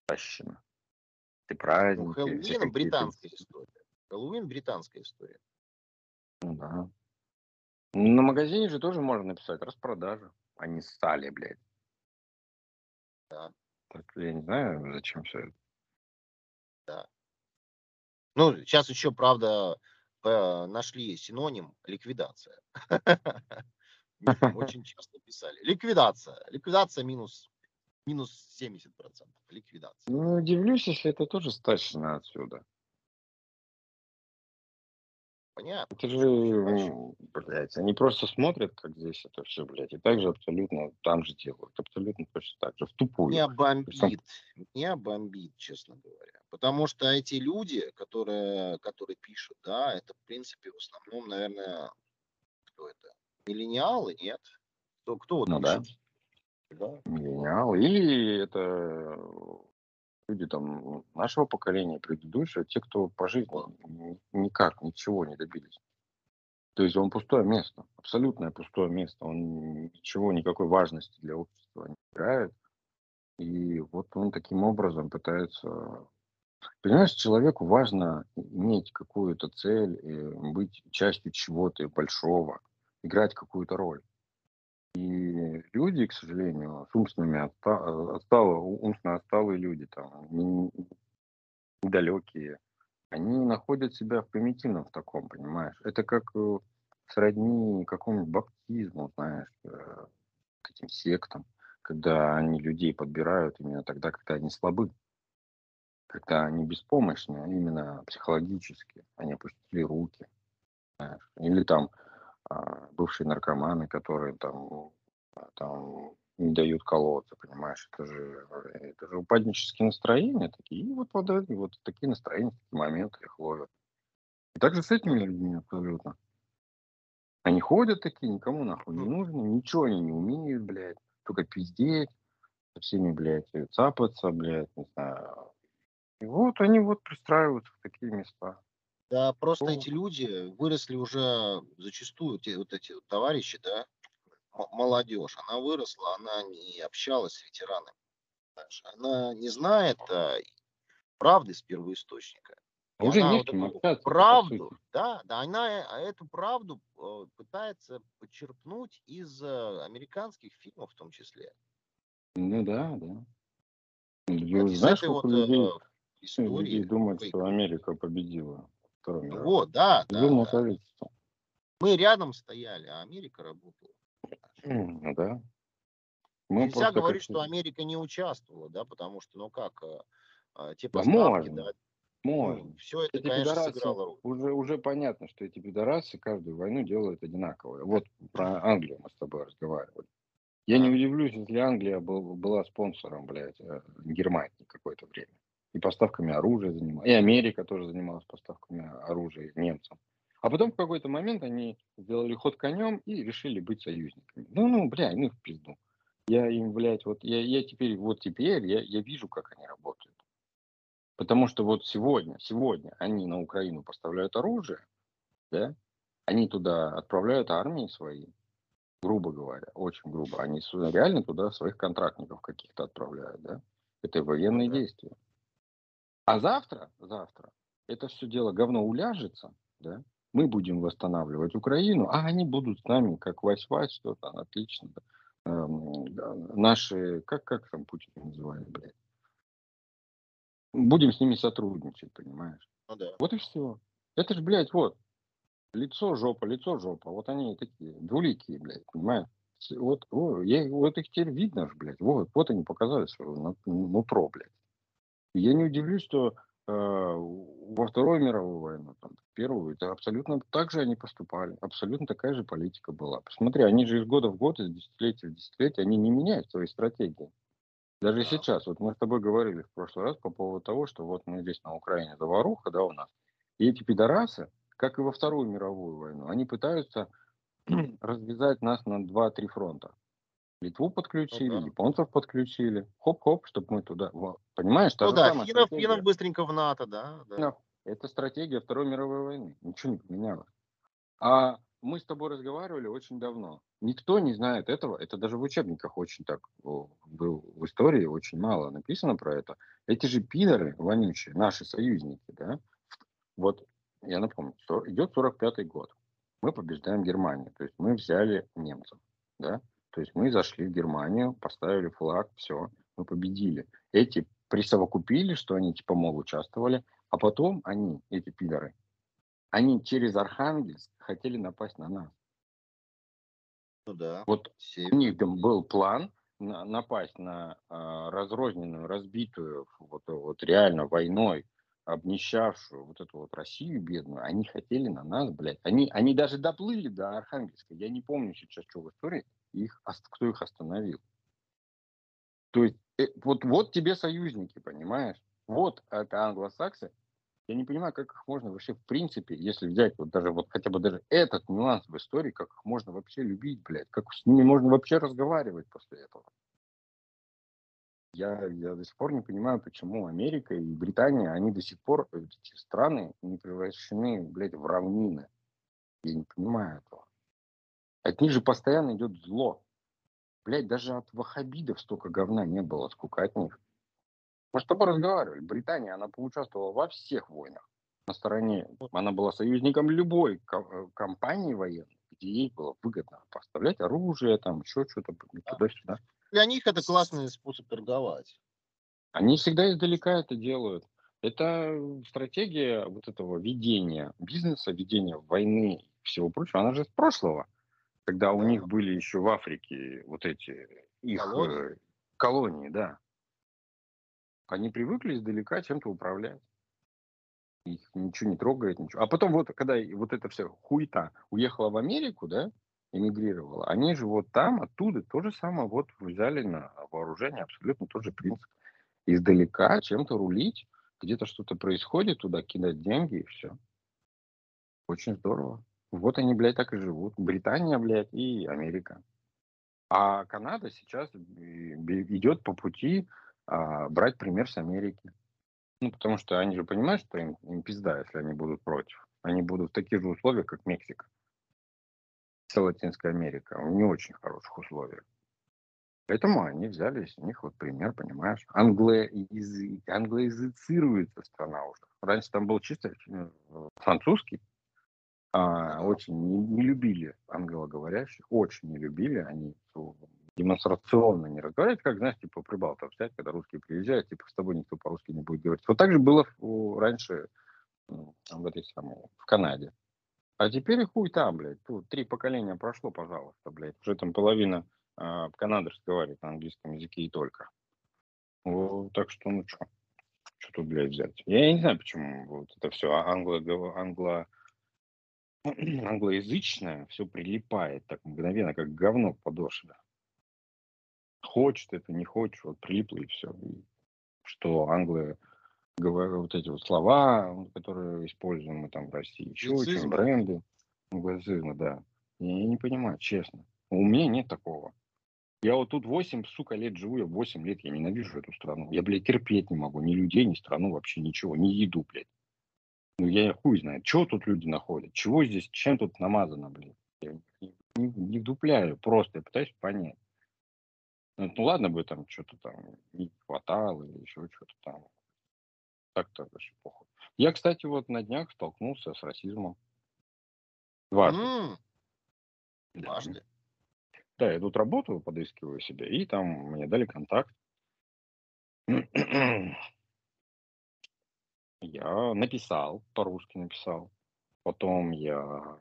Тащено. Ты Ну, праздники, все Хэллоуин британская история. Хэллоуин британская история. Ну да. На магазине же тоже можно написать распродажа. Они стали, блядь. Да. Так я не знаю, зачем все это. Ну, сейчас еще, правда, нашли синоним ликвидация. (laughs) Очень часто писали. Ликвидация. Ликвидация минус, минус 70%. Ликвидация. Ну, удивлюсь, если это тоже стащено отсюда. Понятно. Это же, ну, блядь, они просто смотрят, как здесь это все, блядь, и так же абсолютно там же делают. Абсолютно точно так же, в тупую. Меня бомбит. Сам- Меня бомбит, честно говоря. Потому что эти люди, которые, которые пишут, да, это, в принципе, в основном, наверное, кто это? Миллениалы, нет? Кто, кто вот Ну да. пишет? Да. Миллениалы. Или это люди там нашего поколения, предыдущего, те, кто по жизни ни- никак, ничего не добились. То есть он пустое место, абсолютное пустое место. Он ничего, никакой важности для общества не играет. И вот он таким образом пытается... Понимаешь, человеку важно иметь какую-то цель, э, быть частью чего-то большого, играть какую-то роль. И люди, к сожалению, с умственными отста- умственно отсталые люди, там, не- недалекие, они находят себя в примитивном в таком, понимаешь? Это как э, сродни какому-нибудь баптизму, знаешь, э, к этим сектам, когда они людей подбирают именно тогда, когда они слабы, когда они беспомощны, а именно психологически, они опустили руки, знаешь. Или там бывшие наркоманы, которые там, а, там не дают колоться, понимаешь, это же, это же упаднические настроения такие, и вот, вот, вот такие настроения, такие моменты их ловят. И также с этими людьми абсолютно. Они ходят такие, никому нахуй не нужны, ничего они не умеют, блядь, только пиздеть, со всеми, блядь, цапаться, блядь, не знаю. И вот они вот пристраиваются в такие места. Да, просто Ну. эти люди выросли уже зачастую, те, вот эти вот товарищи, да, молодежь, она выросла, она не общалась с ветеранами. знаешь, Она не знает а, правды с первоисточника. И Уже она вот эту правду, да, да, она э, эту правду э, пытается почерпнуть из американских фильмов в том числе. Ну да, да. Ну, Из Знаешь, этой вот людей, истории. людей думают, что Америка победила Второй мировой? Вот, да, да, да. Мы рядом стояли, а Америка работала. Ну да. Мы Нельзя просто говорить, как- что Америка не участвовала, да, потому что, ну как, те Да поставки, можно, да, Можно. все это, Эти конечно, пидорасы, сыграло роль. уже, уже понятно, что эти пидорасы каждую войну делают одинаково. Вот про Англию мы с тобой разговаривали. Я не Да. удивлюсь, если Англия был- была спонсором, блядь, э, Германии какое-то время. И поставками оружия занималась. И Америка тоже занималась поставками оружия немцам. А потом в какой-то момент они сделали ход конем и решили быть союзниками. Ну, ну, бля, ну в пизду. Я им, блядь, вот я, я теперь, вот теперь я, я вижу, как они работают. Потому что вот сегодня, сегодня они на Украину поставляют оружие, да, они туда отправляют армии свои, грубо говоря, очень грубо. Они реально туда своих контрактников каких-то отправляют, да. Это военные да. действия. А завтра, завтра, это все дело говно уляжется, да, мы будем восстанавливать Украину, а они будут с нами, как вась-вась, что-то, отлично. да. Эм, наши, как, как там Путин называет, блядь? Будем с ними сотрудничать, понимаешь? Ну да. Вот и все. Это же, блядь, вот. Лицо жопа, лицо жопа. Вот они такие, двуликие, блядь, понимаешь? Вот, о, я, вот их теперь видно же, блядь. Вот, вот они показали свое нутро, блядь. Я не удивлюсь, что э, во Вторую мировую войну, там, Первую, это абсолютно так же они поступали. Абсолютно такая же политика была. Посмотри, они же из года в год, из десятилетия в десятилетие, они не меняют свои стратегии. Даже да. сейчас, вот мы с тобой говорили в прошлый раз по поводу того, что вот мы здесь на Украине заваруха, да, у нас. И эти пидорасы, как и во Вторую мировую войну, они пытаются (clears throat) развязать нас на 2-3 фронта. Литву подключили, ну, да. японцев подключили. Хоп-хоп, чтобы мы туда... Понимаешь? Ну да, финнов, финнов быстренько в НАТО, да. да. Это стратегия Второй мировой войны. Ничего не поменялось. А мы с тобой разговаривали очень давно. Никто не знает этого. Это даже в учебниках очень так был в истории очень мало написано про это. Эти же пидоры вонючие, наши союзники, да, вот я напомню, что идет 45-й год. Мы побеждаем Германию, то есть мы взяли немцев, да, то есть мы зашли в Германию, поставили флаг, все, мы победили. Эти присовокупили, что они типа мол участвовали, а потом они, эти пидоры, они через Архангельск хотели напасть на нас. Ну да. Вот у них там был план на, напасть на э, разрозненную, разбитую, вот, вот реально войной обнищавшую вот эту вот Россию бедную, они хотели на нас, блядь. Они, они даже доплыли до Архангельска. Я не помню сейчас, что в истории, их, кто их остановил. То есть, э, вот, вот тебе союзники, понимаешь? Вот это англосаксы. Я не понимаю, как их можно вообще в принципе, если взять вот даже вот хотя бы даже этот нюанс в истории, как их можно вообще любить, блядь, как с ними можно вообще разговаривать после этого. Я, я до сих пор не понимаю, почему Америка и Британия, они до сих пор, эти страны, не превращены, блядь, в равнины. Я не понимаю этого. От них же постоянно идет зло. Блядь, даже от вахабидов столько говна не было, сколько от них. Мы с тобой разговаривали. Британия, она поучаствовала во всех войнах. На стороне, она была союзником любой э, компании военной, где ей было выгодно поставлять оружие, там еще что-то туда-сюда для них это классный способ торговать. Они всегда издалека это делают. Это стратегия вот этого ведения бизнеса, ведения войны и всего прочего, она же с прошлого, когда да. у них были еще в Африке вот эти их колонии, э, колонии да. Они привыкли издалека чем-то управлять. Их ничего не трогает, ничего. А потом вот, когда вот эта вся хуета уехала в Америку, да, эмигрировала, они же вот там, оттуда то же самое вот взяли на вооружение, абсолютно тот же принцип. Издалека чем-то рулить, где-то что-то происходит, туда кидать деньги и все. Очень здорово. Вот они, блядь, так и живут. Британия, блядь, и Америка. А Канада сейчас идет по пути а, брать пример с Америки. Ну, потому что они же понимают, что им, им пизда, если они будут против. Они будут в таких же условиях, как Мексика вся Латинская Америка в не очень хороших условиях. Поэтому они взяли с них вот пример, понимаешь. Англоязы... Англоязицируется страна уже. Раньше там был чисто э, французский. А, очень не, не любили англоговорящих, очень не любили. Они демонстрационно не разговаривают, как, знаешь, типа прибалтов взять, когда русские приезжают, типа с тобой никто по-русски не будет говорить. Вот так же было раньше в этой самой, в Канаде. А теперь хуй там, блядь. Тут три поколения прошло, пожалуйста, блядь. Уже там половина э, канады разговаривает на английском языке и только. Вот, так что, ну что, что тут, блядь, взять? Я не знаю, почему вот это все англо, англо, (clears throat) англоязычное все прилипает так мгновенно, как говно к подошве. Хочет это, не хочет, вот прилипло и все. И что англо говорю, вот эти вот слова, которые используем мы там в России, еще очень бренды, англицизмы, да. Я не понимаю, честно. У меня нет такого. Я вот тут 8, сука, лет живу, я 8 лет, я ненавижу эту страну. Я, блядь, терпеть не могу ни людей, ни страну, вообще ничего, ни еду, блядь. Ну, я хуй знаю, что тут люди находят, чего здесь, чем тут намазано, блядь. Я не, не, не вдупляю, просто я пытаюсь понять. Ну, ну ладно бы там что-то там не хватало или еще что-то там так-то вообще похуй. Я, кстати, вот на днях столкнулся с расизмом. Дважды. Mm. Дважды. Да, я тут работаю, подыскиваю себя, и там мне дали контакт. (clears throat) (clears throat) Я написал, по-русски написал, потом я,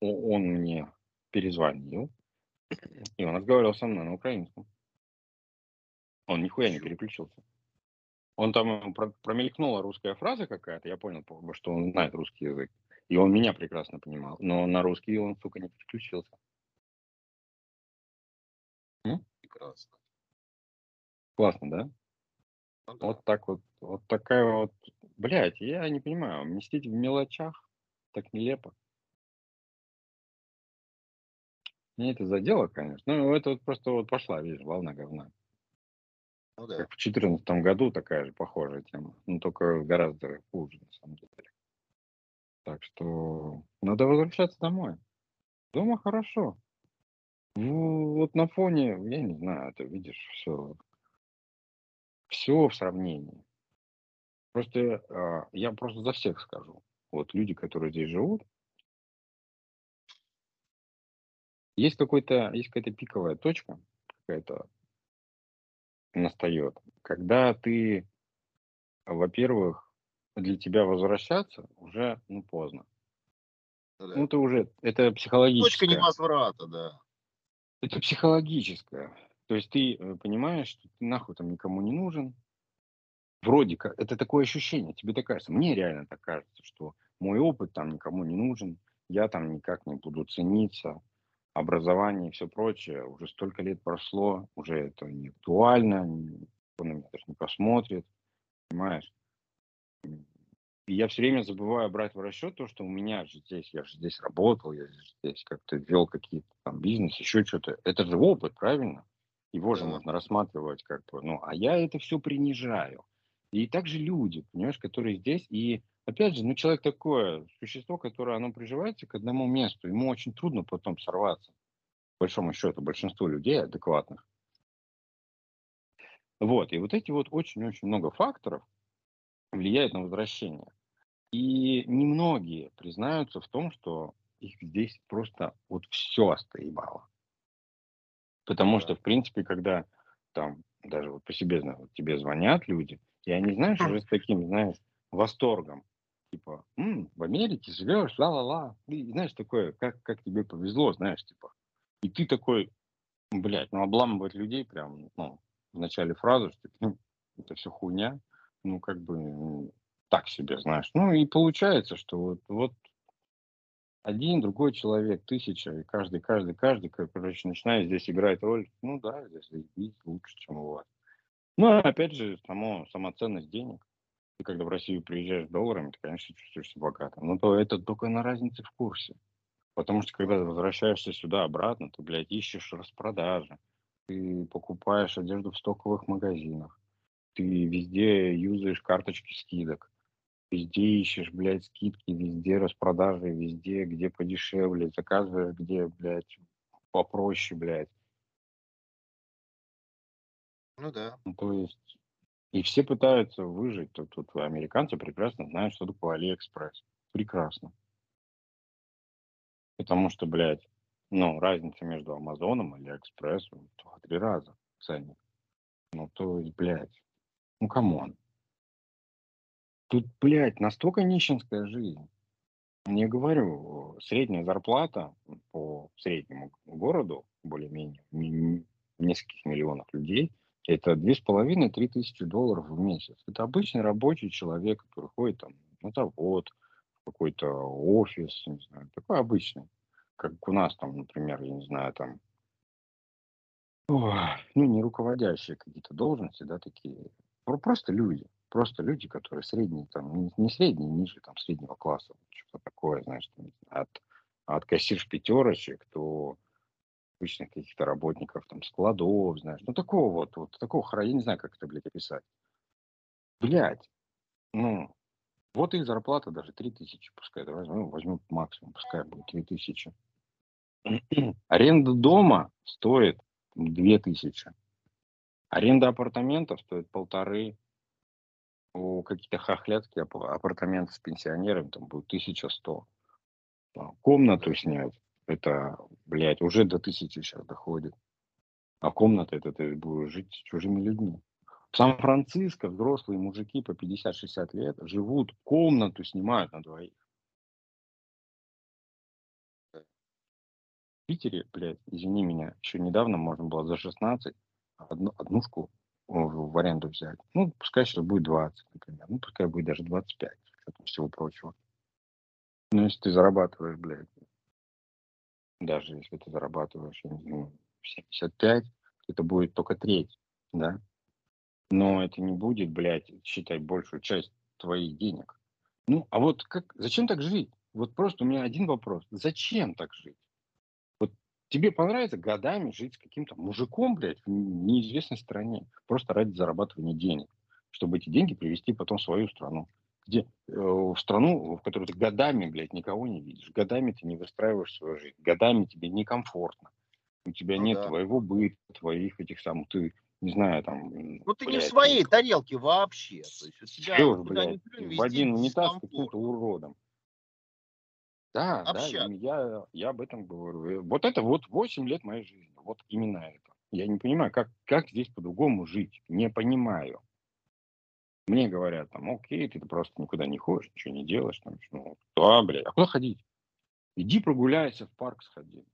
он мне перезвонил, и он разговаривал со мной на украинском. Он нихуя не переключился. Он там про- промелькнула русская фраза какая-то, я понял, что он знает русский язык. И он меня прекрасно понимал. Но на русский он, сука, не переключился. Прекрасно. Классно, да? Ну да. Вот так вот. Вот такая вот... Блять, я не понимаю, мстить в мелочах так нелепо. Мне это задело, конечно. Ну, это вот просто вот пошла, видишь, волна говна. Ну да. Как в 2014 году такая же похожая тема. Но только гораздо хуже, на самом деле. Так что надо возвращаться домой. Дома хорошо. Ну, вот на фоне, я не знаю, ты видишь все, все в сравнении. Просто а, я просто за всех скажу. Вот люди, которые здесь живут, есть какой-то, есть какая-то пиковая точка, какая-то настает, когда ты, во-первых, для тебя возвращаться уже ну, поздно. Ну, да. Ну, ты уже, это Точка психологическое. невозврата, да. Это психологическое. То есть ты э, понимаешь, что ты нахуй там никому не нужен. Вроде как, это такое ощущение, тебе так кажется. Мне реально так кажется, что мой опыт там никому не нужен, я там никак не буду цениться, образование и все прочее. Уже столько лет прошло, уже это не актуально, никто на меня даже не посмотрит, понимаешь? И я все время забываю брать в расчет то, что у меня же здесь, я же здесь работал, я же здесь как-то вел какие-то там бизнес, еще что-то. Это же опыт, правильно? Его же можно рассматривать как бы, ну, а я это все принижаю. И также люди, понимаешь, которые здесь, и опять же, ну, человек такое существо, которое, оно приживается к одному месту, ему очень трудно потом сорваться. По большому счету, большинство людей адекватных. Вот, и вот эти вот очень-очень много факторов влияют на возвращение. И немногие признаются в том, что их здесь просто вот все остоебало. Потому Да. что, в принципе, когда там, даже вот по себе знаю, вот тебе звонят люди, и они, знаешь, уже с таким, знаешь, восторгом. Типа, «М, в Америке живешь, ла-ла-ла. И знаешь, такое, как, как тебе повезло, знаешь, типа. И ты такой, блядь, ну обламывать людей прям, ну, в начале фразы, что ну, это все хуйня, ну, как бы, так себе, знаешь. Ну, и получается, что вот, вот один, другой человек, тысяча, и каждый, каждый, каждый, короче, начинает здесь играть роль. Ну да, здесь лучше, чем у вас. Ну, а опять же, само, сама ценность денег. Ты когда в Россию приезжаешь долларами, ты, конечно, чувствуешь себя богатым. Но то это только на разнице в курсе. Потому что когда возвращаешься сюда обратно, ты, блядь, ищешь распродажи. Ты покупаешь одежду в стоковых магазинах. Ты везде юзаешь карточки скидок. Везде ищешь, блядь, скидки, везде распродажи, везде, где подешевле. Заказываешь, где, блядь, попроще, блядь. Ну да. Ну, то есть, и все пытаются выжить. Тут, тут американцы прекрасно знают, что такое Алиэкспресс. Прекрасно. Потому что, блядь, ну, разница между Амазоном и Алиэкспрессом два-три раза ценник. Ну, то есть, блядь, ну, come on. Тут, блядь, настолько нищенская жизнь. Не говорю, средняя зарплата по среднему городу, более-менее, нескольких миллионов людей, это две с половиной три тысячи долларов в месяц. Это обычный рабочий человек, который ходит там на завод, какой-то офис, не знаю, такой обычный. Как у нас там, например, я не знаю, там, ну, не руководящие какие-то должности, да, такие, Про- просто люди, просто люди, которые средние, там, не, средние, ниже, там, среднего класса, что-то такое, знаешь, там, от, от кассирш пятерочек до обычных каких-то работников, там, складов, знаешь, ну, такого вот, вот такого хра, я не знаю, как это, блядь, описать. Блядь, ну, вот их зарплата даже 3000, пускай, давай возьмем, возьмем максимум, пускай будет 3000. (clears throat) Аренда дома стоит 2000. Аренда апартаментов стоит полторы. У каких-то хохлядских ап- апартаментов с пенсионерами там будет 1100. А, Комнату снять, это, блядь, уже до тысячи сейчас доходит. А комната это ты будешь жить с чужими людьми. В Сан-Франциско взрослые мужики по 50-60 лет живут, комнату снимают на двоих. В Питере, блядь, извини меня, еще недавно можно было за 16 одну, однушку в аренду взять. Ну, пускай сейчас будет 20, например. Ну, пускай будет даже 25, всего прочего. Ну, если ты зарабатываешь, блядь, даже если ты зарабатываешь, не знаю, 75, это будет только треть, да? Но это не будет, блядь, считай большую часть твоих денег. Ну, а вот как, зачем так жить? Вот просто у меня один вопрос. Зачем так жить? Вот тебе понравится годами жить с каким-то мужиком, блядь, в неизвестной стране, просто ради зарабатывания денег, чтобы эти деньги привести потом в свою страну. Где, э, в страну, в которой ты годами, блядь, никого не видишь, годами ты не выстраиваешь свою жизнь, годами тебе некомфортно, у тебя ну, нет да. твоего быта, твоих этих самых, ты не знаю, там... Ну, ты блядь, не в своей ну, тарелке вообще. То есть у тебя все, блядь, плюнь, в один унитаз каким-то уродом. Да, Общак. да, я, я об этом говорю. Вот это вот 8 лет моей жизни. Вот именно это. Я не понимаю, как, как здесь по-другому жить. Не понимаю. Мне говорят, там, окей, ты просто никуда не ходишь, ничего не делаешь. Там, ну, да, блядь, а куда ходить? Иди прогуляйся, в парк сходи.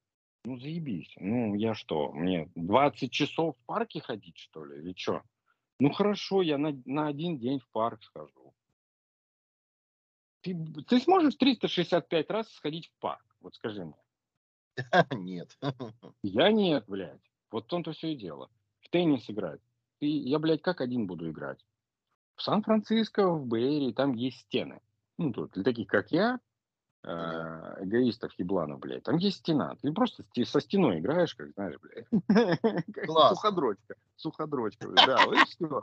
Ну, заебись. Ну, я что, мне 20 часов в парке ходить, что ли, или что? Ну, хорошо, я на, на один день в парк схожу. Ты, ты сможешь 365 раз сходить в парк? Вот скажи мне. (laughs) Нет. (laughs) Я нет, блядь. Вот в том-то все и дело. В теннис играть. Ты, я, блядь, как один буду играть? В Сан-Франциско, в Бэйре, там есть стены. Ну, тут для таких, как я, э, эгоистов, ебланов, блядь. Там есть стена. Ты просто со стеной играешь, как знаешь, блядь. (laughs) Класс. Суходрочка. Суходрочка. Да, вот и все.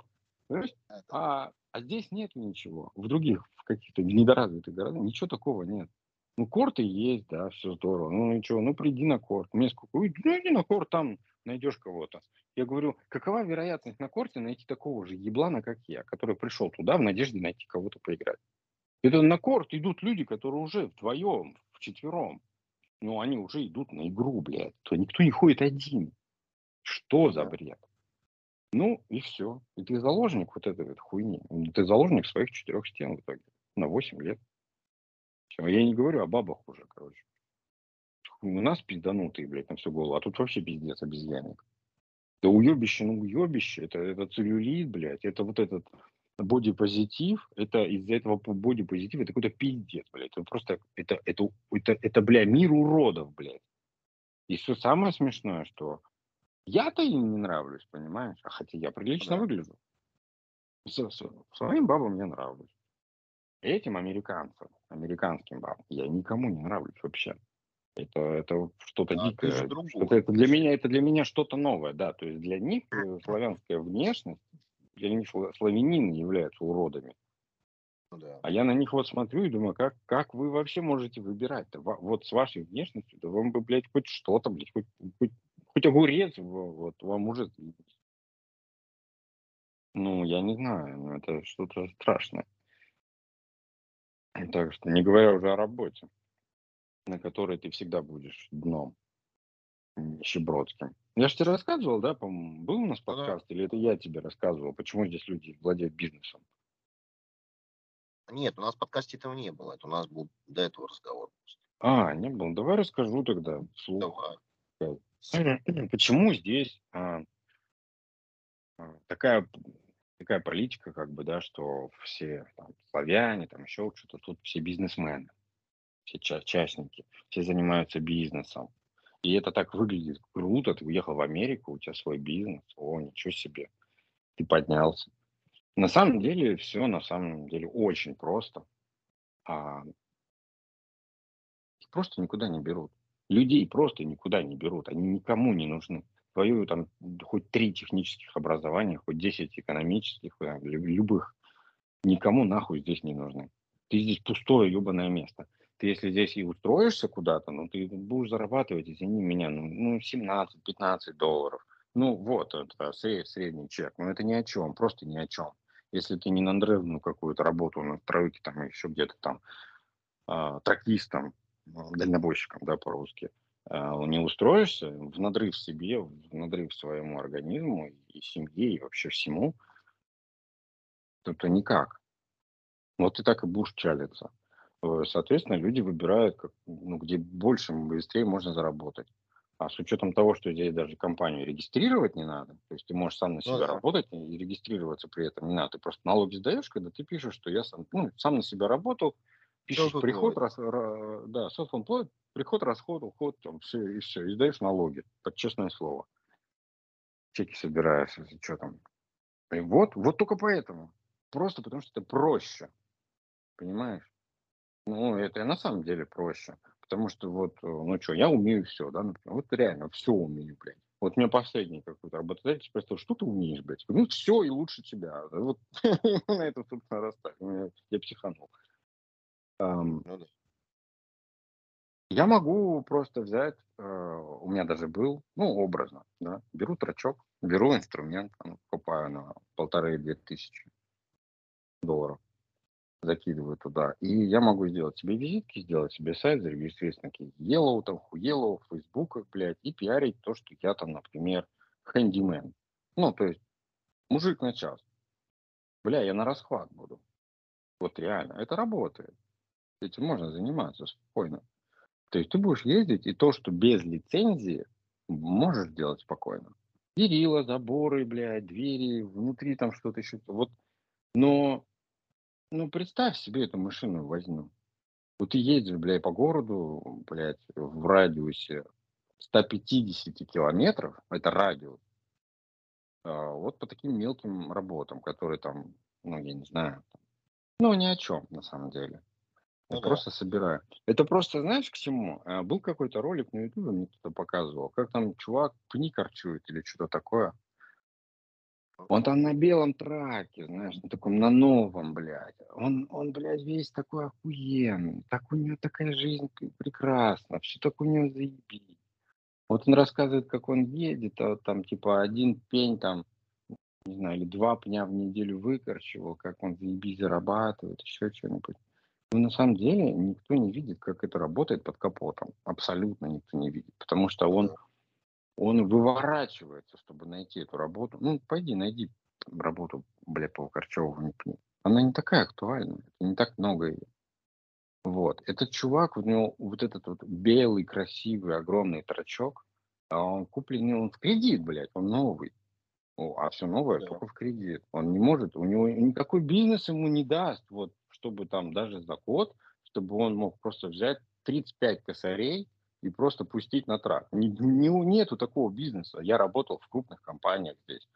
А, а здесь нет ничего. В других, в каких-то недоразвитых городах ничего такого нет. Ну, корты есть, да, все здорово. Ну, ничего, ну, приди на корт. Мне сколько, ну, иди на корт, там найдешь кого-то. Я говорю, какова вероятность на корте найти такого же еблана, как я, который пришел туда в надежде найти кого-то поиграть? Это на корт идут люди, которые уже вдвоем, вчетвером. Ну, они уже идут на игру, блядь. То никто не ходит один. Что за бред? Ну, и все. И ты заложник вот этой вот хуйни. Ты заложник своих четырех стен в итоге. На 8 лет. Я не говорю о бабах уже, короче. У нас пизданутые, блядь, на всю голову. А тут вообще пиздец, обезьянник. Да уебище, ну уебище. Это, это целлюлит, блядь. Это вот этот бодипозитив, это из-за этого бодипозитива это какой-то пиздец, блядь. Это просто, это, это, это, это, бля, мир уродов, блядь. И все самое смешное, что я-то им не нравлюсь, понимаешь? А хотя я прилично да. выгляжу. С, с, своим бабам я нравлюсь. Этим американцам, американским бабам, я никому не нравлюсь вообще. Это, это что-то а, дикое. Что это для меня, это для меня что-то новое, да. То есть для них э, славянская внешность для них славянины являются уродами. Ну да. А я на них вот смотрю и думаю, как, как вы вообще можете выбирать-то? Вот с вашей внешностью, да вам бы, блядь, хоть что-то, блядь, хоть, хоть, хоть огурец, вот вам уже... Ну, я не знаю, это что-то страшное. Так что, не говоря уже о работе, на которой ты всегда будешь дном нищебродским. Я же тебе рассказывал, да, по-моему, был у нас подкаст, да. или это я тебе рассказывал, почему здесь люди владеют бизнесом? Нет, у нас в подкасте этого не было, это у нас был до этого разговор. А, не было. Давай расскажу тогда вслух. Давай. (clears throat) Почему здесь а, а, такая такая политика, как бы, да, что все там, славяне, там еще что-то, тут все бизнесмены, все частники, все занимаются бизнесом. И это так выглядит круто. Ты уехал в Америку, у тебя свой бизнес. О, ничего себе. Ты поднялся. На самом деле все на самом деле очень просто. А, просто никуда не берут. Людей просто никуда не берут. Они никому не нужны. Твою там хоть три технических образования, хоть десять экономических, любых. Никому нахуй здесь не нужны. Ты здесь пустое ебаное место ты если здесь и устроишься куда-то, ну, ты будешь зарабатывать, извини меня, ну, 17-15 ну, долларов. Ну, вот, это средний чек. Но это ни о чем, просто ни о чем. Если ты не на надрывную какую-то работу на стройке, там, еще где-то там, э, тракистом, дальнобойщиком, да, по-русски, э, не устроишься, в надрыв себе, в надрыв своему организму и семье, и вообще всему, то, то никак. Вот ты так и будешь чалиться. Э, соответственно, люди выбирают, как, ну, где больше, быстрее можно заработать. А с учетом того, что здесь даже компанию регистрировать не надо, то есть ты можешь сам на Ну себя да. работать и регистрироваться при этом не надо. Ты просто налоги сдаешь, когда ты пишешь, что я сам, ну, сам на себя работал, пишешь приход, рас, ра- да, self-employed, приход, расход, уход, там, все, и все, и сдаешь налоги, под честное слово. Чеки собираешь, что там. И вот, вот только поэтому. Просто потому что это проще, понимаешь? Ну, это на самом деле проще. Потому что вот, э, ну что, я умею все, да, например. Вот реально все умею, блядь. Вот меня последний какой-то работодатель спросил, что ты умеешь, блядь? Ну, все и лучше тебя. Вот (laughs) на этом, собственно, расставь. Я психанул. Ну. Я могу просто взять, э, у меня даже был, ну, образно, да, беру трачок, беру инструмент, там, покупаю на полторы-две тысячи долларов, закидываю туда, и я могу сделать себе визитки, сделать себе сайт, зарегистрироваться на какие-то Yellow, там, Yellow, в Фейсбуках, блядь, и пиарить то, что я там, например, хэндимен. Ну, то есть, мужик на час. Бля, я на расхват буду. Вот реально, это работает. Этим можно заниматься спокойно. То есть ты будешь ездить, и то, что без лицензии, можешь делать спокойно. Перила, заборы, блядь, двери, внутри там что-то еще. Вот, но, ну, представь себе эту машину возню. Вот ты едешь, блядь, по городу, блядь, в радиусе 150 километров, это радиус, а, вот по таким мелким работам, которые там, ну, я не знаю, ну, ни о чем, на самом деле. Я Ну да. просто собираю. Это просто, знаешь, к чему? А, Был какой-то ролик на ютубе, мне кто-то показывал, как там чувак пни корчует или что-то такое. Он там на белом траке, знаешь, на таком, на новом, блядь. Он, он, блядь, весь такой охуенный. Так у него такая жизнь прекрасна, все так у него заебись. Вот он рассказывает, как он едет, а вот там, типа, один пень там, не знаю, или два пня в неделю выкорчевал, как он заебись зарабатывает, еще что-нибудь. Но на самом деле никто не видит, как это работает под капотом. Абсолютно никто не видит. Потому что он. Он выворачивается, чтобы найти эту работу. Ну, пойди, найди работу, бля, по Корчеву. Она не такая актуальная. Не так много ее. Вот. Этот чувак, у него вот этот вот белый, красивый, огромный трачок, а он купленный, он в кредит, блядь, он новый. О, а все новое Да. только в кредит. Он не может, у него никакой бизнес ему не даст, вот, чтобы там даже за год, чтобы он мог просто взять 35 косарей и просто пустить на трак. Не, не- нету такого бизнеса. Я работал в крупных компаниях здесь,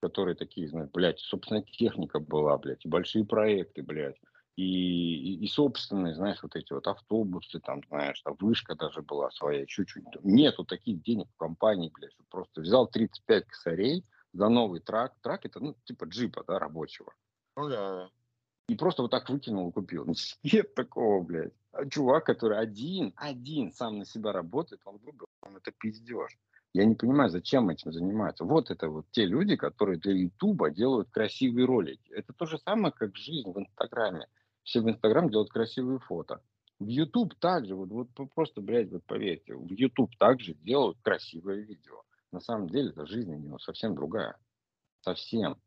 которые такие, знаешь, блядь, собственная техника была, блядь, и большие проекты, блядь. И, и, и собственные, знаешь, вот эти вот автобусы, там, знаешь, там вышка даже была своя, чуть-чуть. Нету таких денег в компании, блядь, что просто взял 35 косарей за новый трак. Трак это, ну, типа джипа, да, рабочего. Ну да. И просто вот так выкинул и купил. (laughs) Нет такого, блядь. А чувак, который один, один сам на себя работает, он выбрал, он это пиздеж. Я не понимаю, зачем этим занимаются. Вот это вот те люди, которые для Ютуба делают красивые ролики. Это то же самое, как жизнь в Инстаграме. Все в Инстаграм делают красивые фото. В Ютуб также, вот, вот просто, блядь, вот поверьте, в Ютуб также делают красивое видео. На самом деле, это жизнь у него совсем другая. Совсем.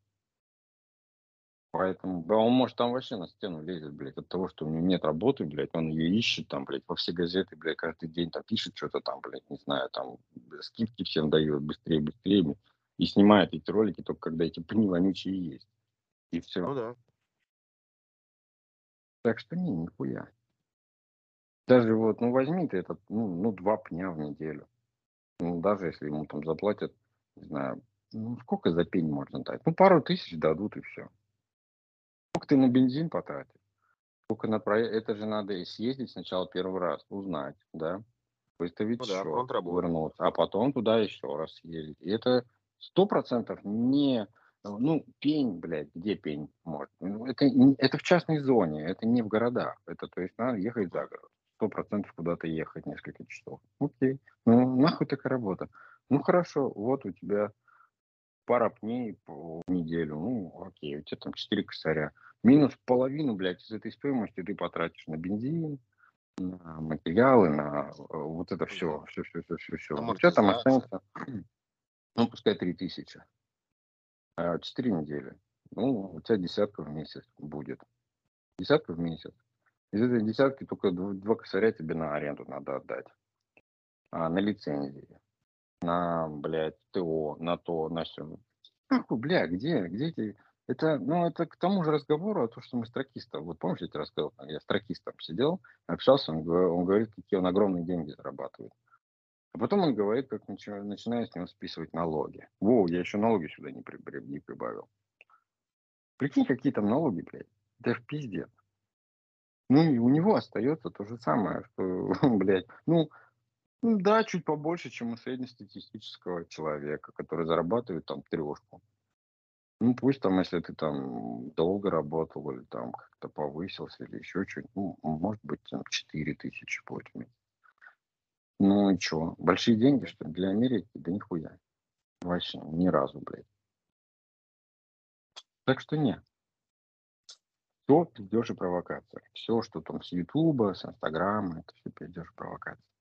Поэтому, да, он может там вообще на стену лезет, блядь, от того, что у него нет работы, блядь, он ее ищет там, блядь, во все газеты, блядь, каждый день там пишет что-то там, блядь, не знаю, там скидки всем дает быстрее, быстрее, и снимает эти ролики только когда эти пни вонючие есть. И все. Ну да. Так что не, нихуя. Даже вот, ну возьми ты этот, ну, ну два пня в неделю. Ну, даже если ему там заплатят, не знаю, ну сколько за пень можно дать? Ну, пару тысяч дадут и все. Сколько ты на бензин потратишь? Сколько на проект? Это же надо и съездить сначала первый раз, узнать, да? Выставить Ну да, счет, вернуться, а потом туда еще раз съездить. И это сто процентов не, ну, пень, блядь, где пень может? Ну, это, это в частной зоне, это не в городах. Это, то есть, надо ехать за город. Сто процентов куда-то ехать несколько часов. Окей. Ну, нахуй такая работа? Ну, хорошо, вот у тебя пара пней по неделю. Ну, окей, у тебя там 4 косаря. Минус половину, блядь, из этой стоимости ты потратишь на бензин, на материалы, на э, вот это все, все, все, все, все, все. У тебя там останется, (clears throat) ну, пускай 3000. А, 4 недели. Ну, у тебя десятка в месяц будет. Десятка в месяц. Из этой десятки только дв- два косаря тебе на аренду надо отдать. А, на лицензии. На, блядь, ТО, на то, на все. Нахуй, бля, где, где эти... Это, ну, это к тому же разговору о том, что мы строкистов. Вот помнишь, я тебе рассказал, я строкистом сидел, общался, он, он говорит, какие он огромные деньги зарабатывает. А потом он говорит, как начинаю с него списывать налоги. Во, я еще налоги сюда не, при, не прибавил. Прикинь, какие там налоги, блядь. Это ж пиздец. Ну, и у него остается то же самое, что, (laughs) блядь, ну, да, чуть побольше, чем у среднестатистического человека, который зарабатывает там трешку. Ну, пусть там, если ты там долго работал или там как-то повысился или еще что-нибудь, ну, может быть, там 4 тысячи будет. Ну и что, большие деньги, что ли, для Америки? Да нихуя. Вообще, ни разу, блядь. Так что нет. Все пиздеж и провокация. Все, что там с Ютуба, с Инстаграма, это все пиздеж и провокация.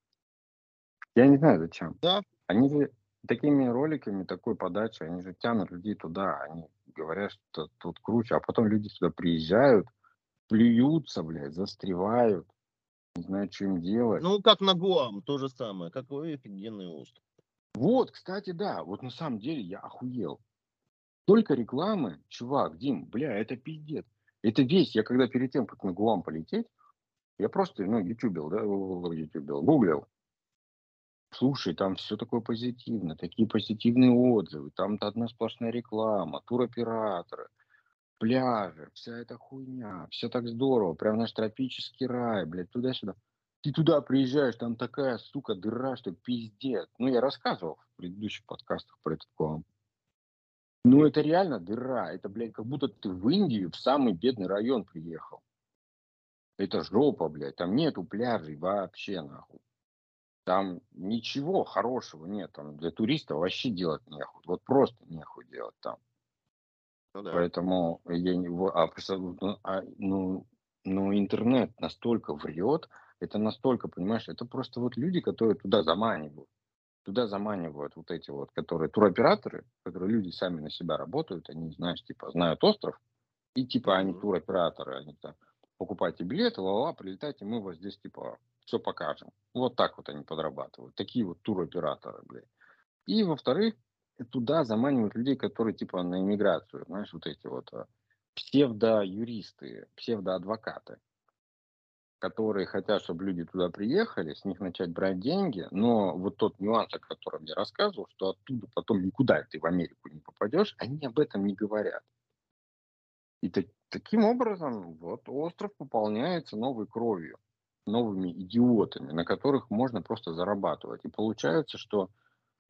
Я не знаю зачем. Да. Они же такими роликами, такой подачей, они же тянут людей туда. Они говорят, что тут круче. А потом люди сюда приезжают, плюются, блядь, застревают. Не знаю, что им делать. Ну, как на Гуам, то же самое. Какой офигенный остров. Вот, кстати, да. Вот на самом деле я охуел. Только рекламы, чувак, Дим, бля, это пиздец. Это весь, я когда перед тем, как на Гуам полететь, я просто, ну, ютубил, да, ютубил, гуглил. Слушай, там все такое позитивно, такие позитивные отзывы, там одна сплошная реклама, туроператоры, пляжи, вся эта хуйня, все так здорово, прям наш тропический рай, блядь, туда-сюда. Ты туда приезжаешь, там такая, сука, дыра, что пиздец. Ну, я рассказывал в предыдущих подкастах про этот клан. Ну, это реально дыра. Это, блядь, как будто ты в Индию, в самый бедный район приехал. Это жопа, блядь. Там нету пляжей вообще, нахуй. Там ничего хорошего нет. Там для туристов вообще делать нехуй. Вот просто нехуй делать там. Ну, да. Поэтому я не... А, ну, а, ну, ну, интернет настолько врет, это настолько, понимаешь, это просто вот люди, которые туда заманивают туда заманивают вот эти вот, которые туроператоры, которые люди сами на себя работают, они, знаешь, типа, знают остров, и типа они туроператоры, они там, покупайте билеты, ла-ла, прилетайте, мы вас здесь, типа, все покажем. Вот так вот они подрабатывают. Такие вот туроператоры, блядь. И, во-вторых, туда заманивают людей, которые, типа, на иммиграцию, знаешь, вот эти вот а, псевдо-юристы, псевдо-адвокаты которые хотят, чтобы люди туда приехали, с них начать брать деньги, но вот тот нюанс, о котором я рассказывал, что оттуда потом никуда ты в Америку не попадешь, они об этом не говорят. И так, таким образом вот остров пополняется новой кровью, новыми идиотами, на которых можно просто зарабатывать. И получается, что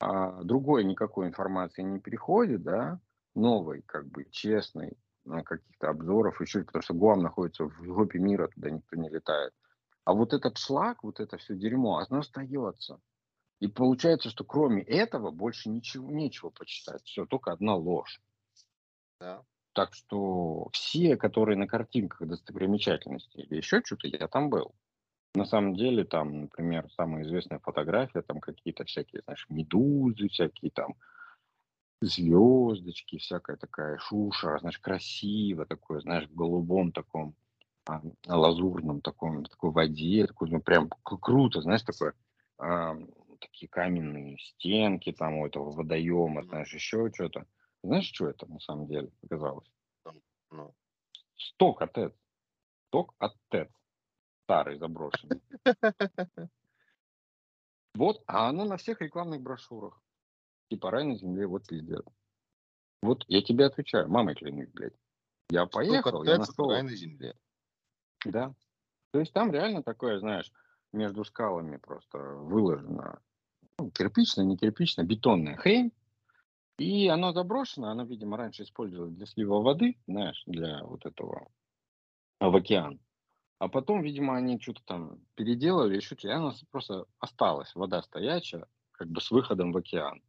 а, другой никакой информации не переходит, да, новой, как бы честной, каких-то обзоров, еще потому что Гуам находится в жопе мира, туда никто не летает. А вот этот шлак, вот это все дерьмо, оно остается. И получается, что кроме этого больше ничего, нечего почитать. Все, только одна ложь. Да. Так что все, которые на картинках достопримечательности или еще что-то, я там был. На самом деле, там, например, самая известная фотография, там какие-то всякие, знаешь, медузы, всякие там звездочки, всякая такая шуша, знаешь, красиво такое, знаешь, в голубом таком, а, лазурном таком, такой воде, такой, ну, прям круто, знаешь, такое, а, такие каменные стенки там у этого водоема, знаешь, еще что-то. Знаешь, что это на самом деле оказалось? Ну. Сток от ТЭЦ. Сток от ТЭЦ. Старый, заброшенный. Вот, а оно на всех рекламных брошюрах. Типа рай на земле, вот пиздец. Вот я тебе отвечаю, мамой клянусь, блядь. Я поехал, я нашел... Рай на земле. Да. То есть там реально такое, знаешь, между скалами просто выложено ну, кирпично, не кирпично, бетонная хрень. И оно заброшено, оно, видимо, раньше использовалось для слива воды, знаешь, для вот этого в океан. А потом, видимо, они что-то там переделали, еще и она просто осталась, вода стоячая, как бы с выходом в океан.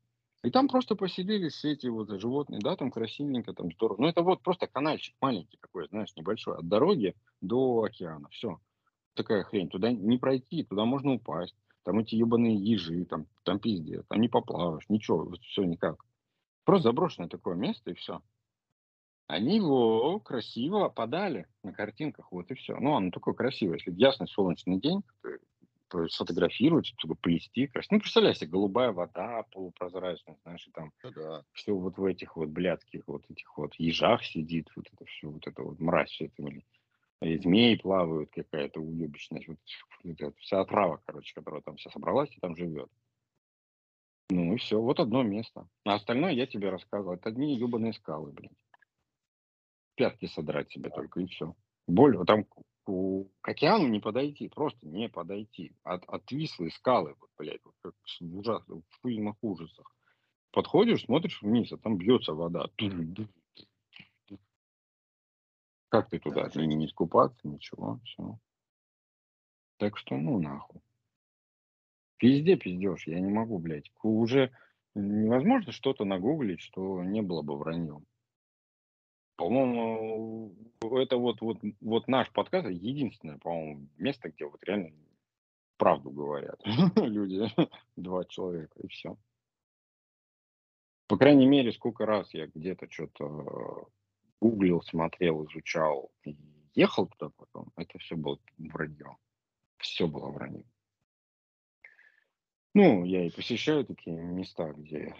И там просто поселились все эти вот животные, да, там красивенько, там здорово. Ну, это вот просто канальчик маленький такой, знаешь, небольшой, от дороги до океана, все. Такая хрень, туда не пройти, туда можно упасть. Там эти ебаные ежи, там, там пиздец, там не поплаваешь, ничего, все никак. Просто заброшенное такое место, и все. Они его красиво подали на картинках, вот и все. Ну, оно такое красивое. Если ясный солнечный день, сфотографировать, чтобы плести. Ну, представляешь себе, голубая вода полупрозрачная, знаешь, и там Ну да. все вот в этих вот блядских вот этих вот ежах сидит, вот это все, вот это вот мразь, все это, блин. И змеи плавают, какая-то уебищность. Вот, вот вся отрава, короче, которая там вся собралась и там живет. Ну и все, вот одно место. А остальное я тебе рассказывал. Это одни ебаные скалы, блин. Пятки содрать себе только, и все. Более, там к, океану не подойти, просто не подойти. От, отвислые скалы, вот, блядь, вот как в ужасных, в фильмах ужасах. Подходишь, смотришь вниз, а там бьется вода. Как ты туда? Да, Не, не искупаться, ничего, все. Так что, ну, нахуй. Везде пиздешь, я не могу, блядь. Уже невозможно что-то нагуглить, что не было бы враньем. По-моему, это вот, вот, вот наш подкаст единственное, по-моему, место, где вот реально правду говорят (laughs) люди, (laughs) два человека, и все. По крайней мере, сколько раз я где-то что-то гуглил, смотрел, изучал ехал туда потом, это все было вранье. Все было вранье. Ну, я и посещаю такие места, где,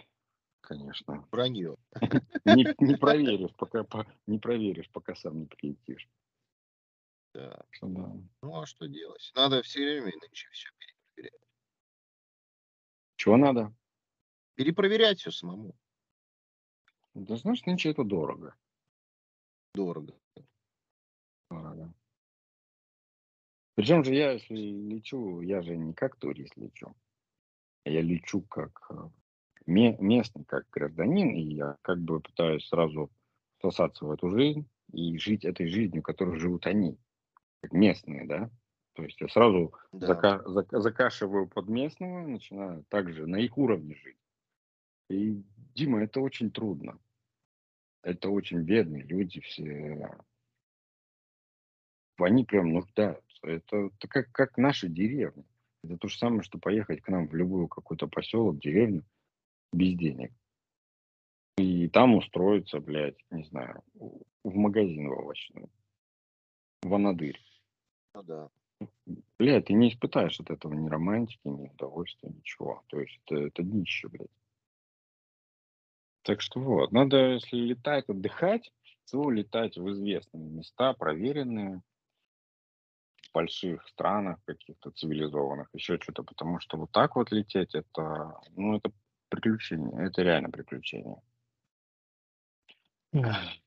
конечно, Вранье. (laughs) не, не проверишь, пока по- не проверишь, пока сам не прилетишь. Да. Да. Ну а что делать? Надо все время нынче все перепроверять. Чего надо? Перепроверять все самому. Да знаешь, нынче это дорого. Дорого. Дорого. Причем же я, если лечу, я же не как турист лечу. Я лечу как э, местный, как гражданин, и я как бы пытаюсь сразу всосаться в эту жизнь и жить этой жизнью, которой живут они, как местные, да. То есть я сразу Да. зака- зак- закашиваю под местного, начинаю также на их уровне жить. И, Дима, это очень трудно. Это очень бедные люди все. Они прям нуждаются. Это, это как, как наши деревни. Это то же самое, что поехать к нам в любую какой-то поселок, деревню без денег. И там устроиться, блядь, не знаю, в магазин в овощной. В Анадырь. Ну да. Бля, ты не испытаешь от этого ни романтики, ни удовольствия, ничего. То есть это, это днище, блядь. Так что вот, надо, если летать, отдыхать, то летать в известные места, проверенные, в больших странах, каких-то цивилизованных, еще что-то, потому что вот так вот лететь, это, ну, это приключение, это реально приключение. (sniffs)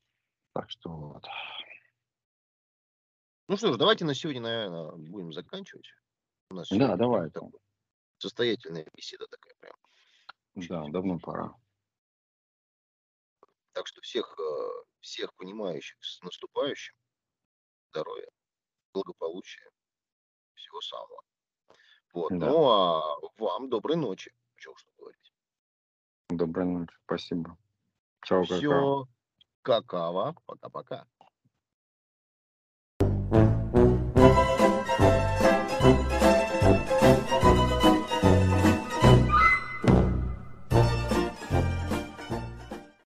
Так что вот. Ну что ж, давайте на сегодня, наверное, будем заканчивать. У нас Да, давай. такой состоятельная беседа такая прям. Да, давно пора. Так что всех, э, всех понимающих с наступающим. Здоровья, благополучия, всего самого. Вот. Да. Ну а вам доброй ночи. Чего. Доброй ночи, спасибо. Чао, какао. Все. Какао. Пока-пока.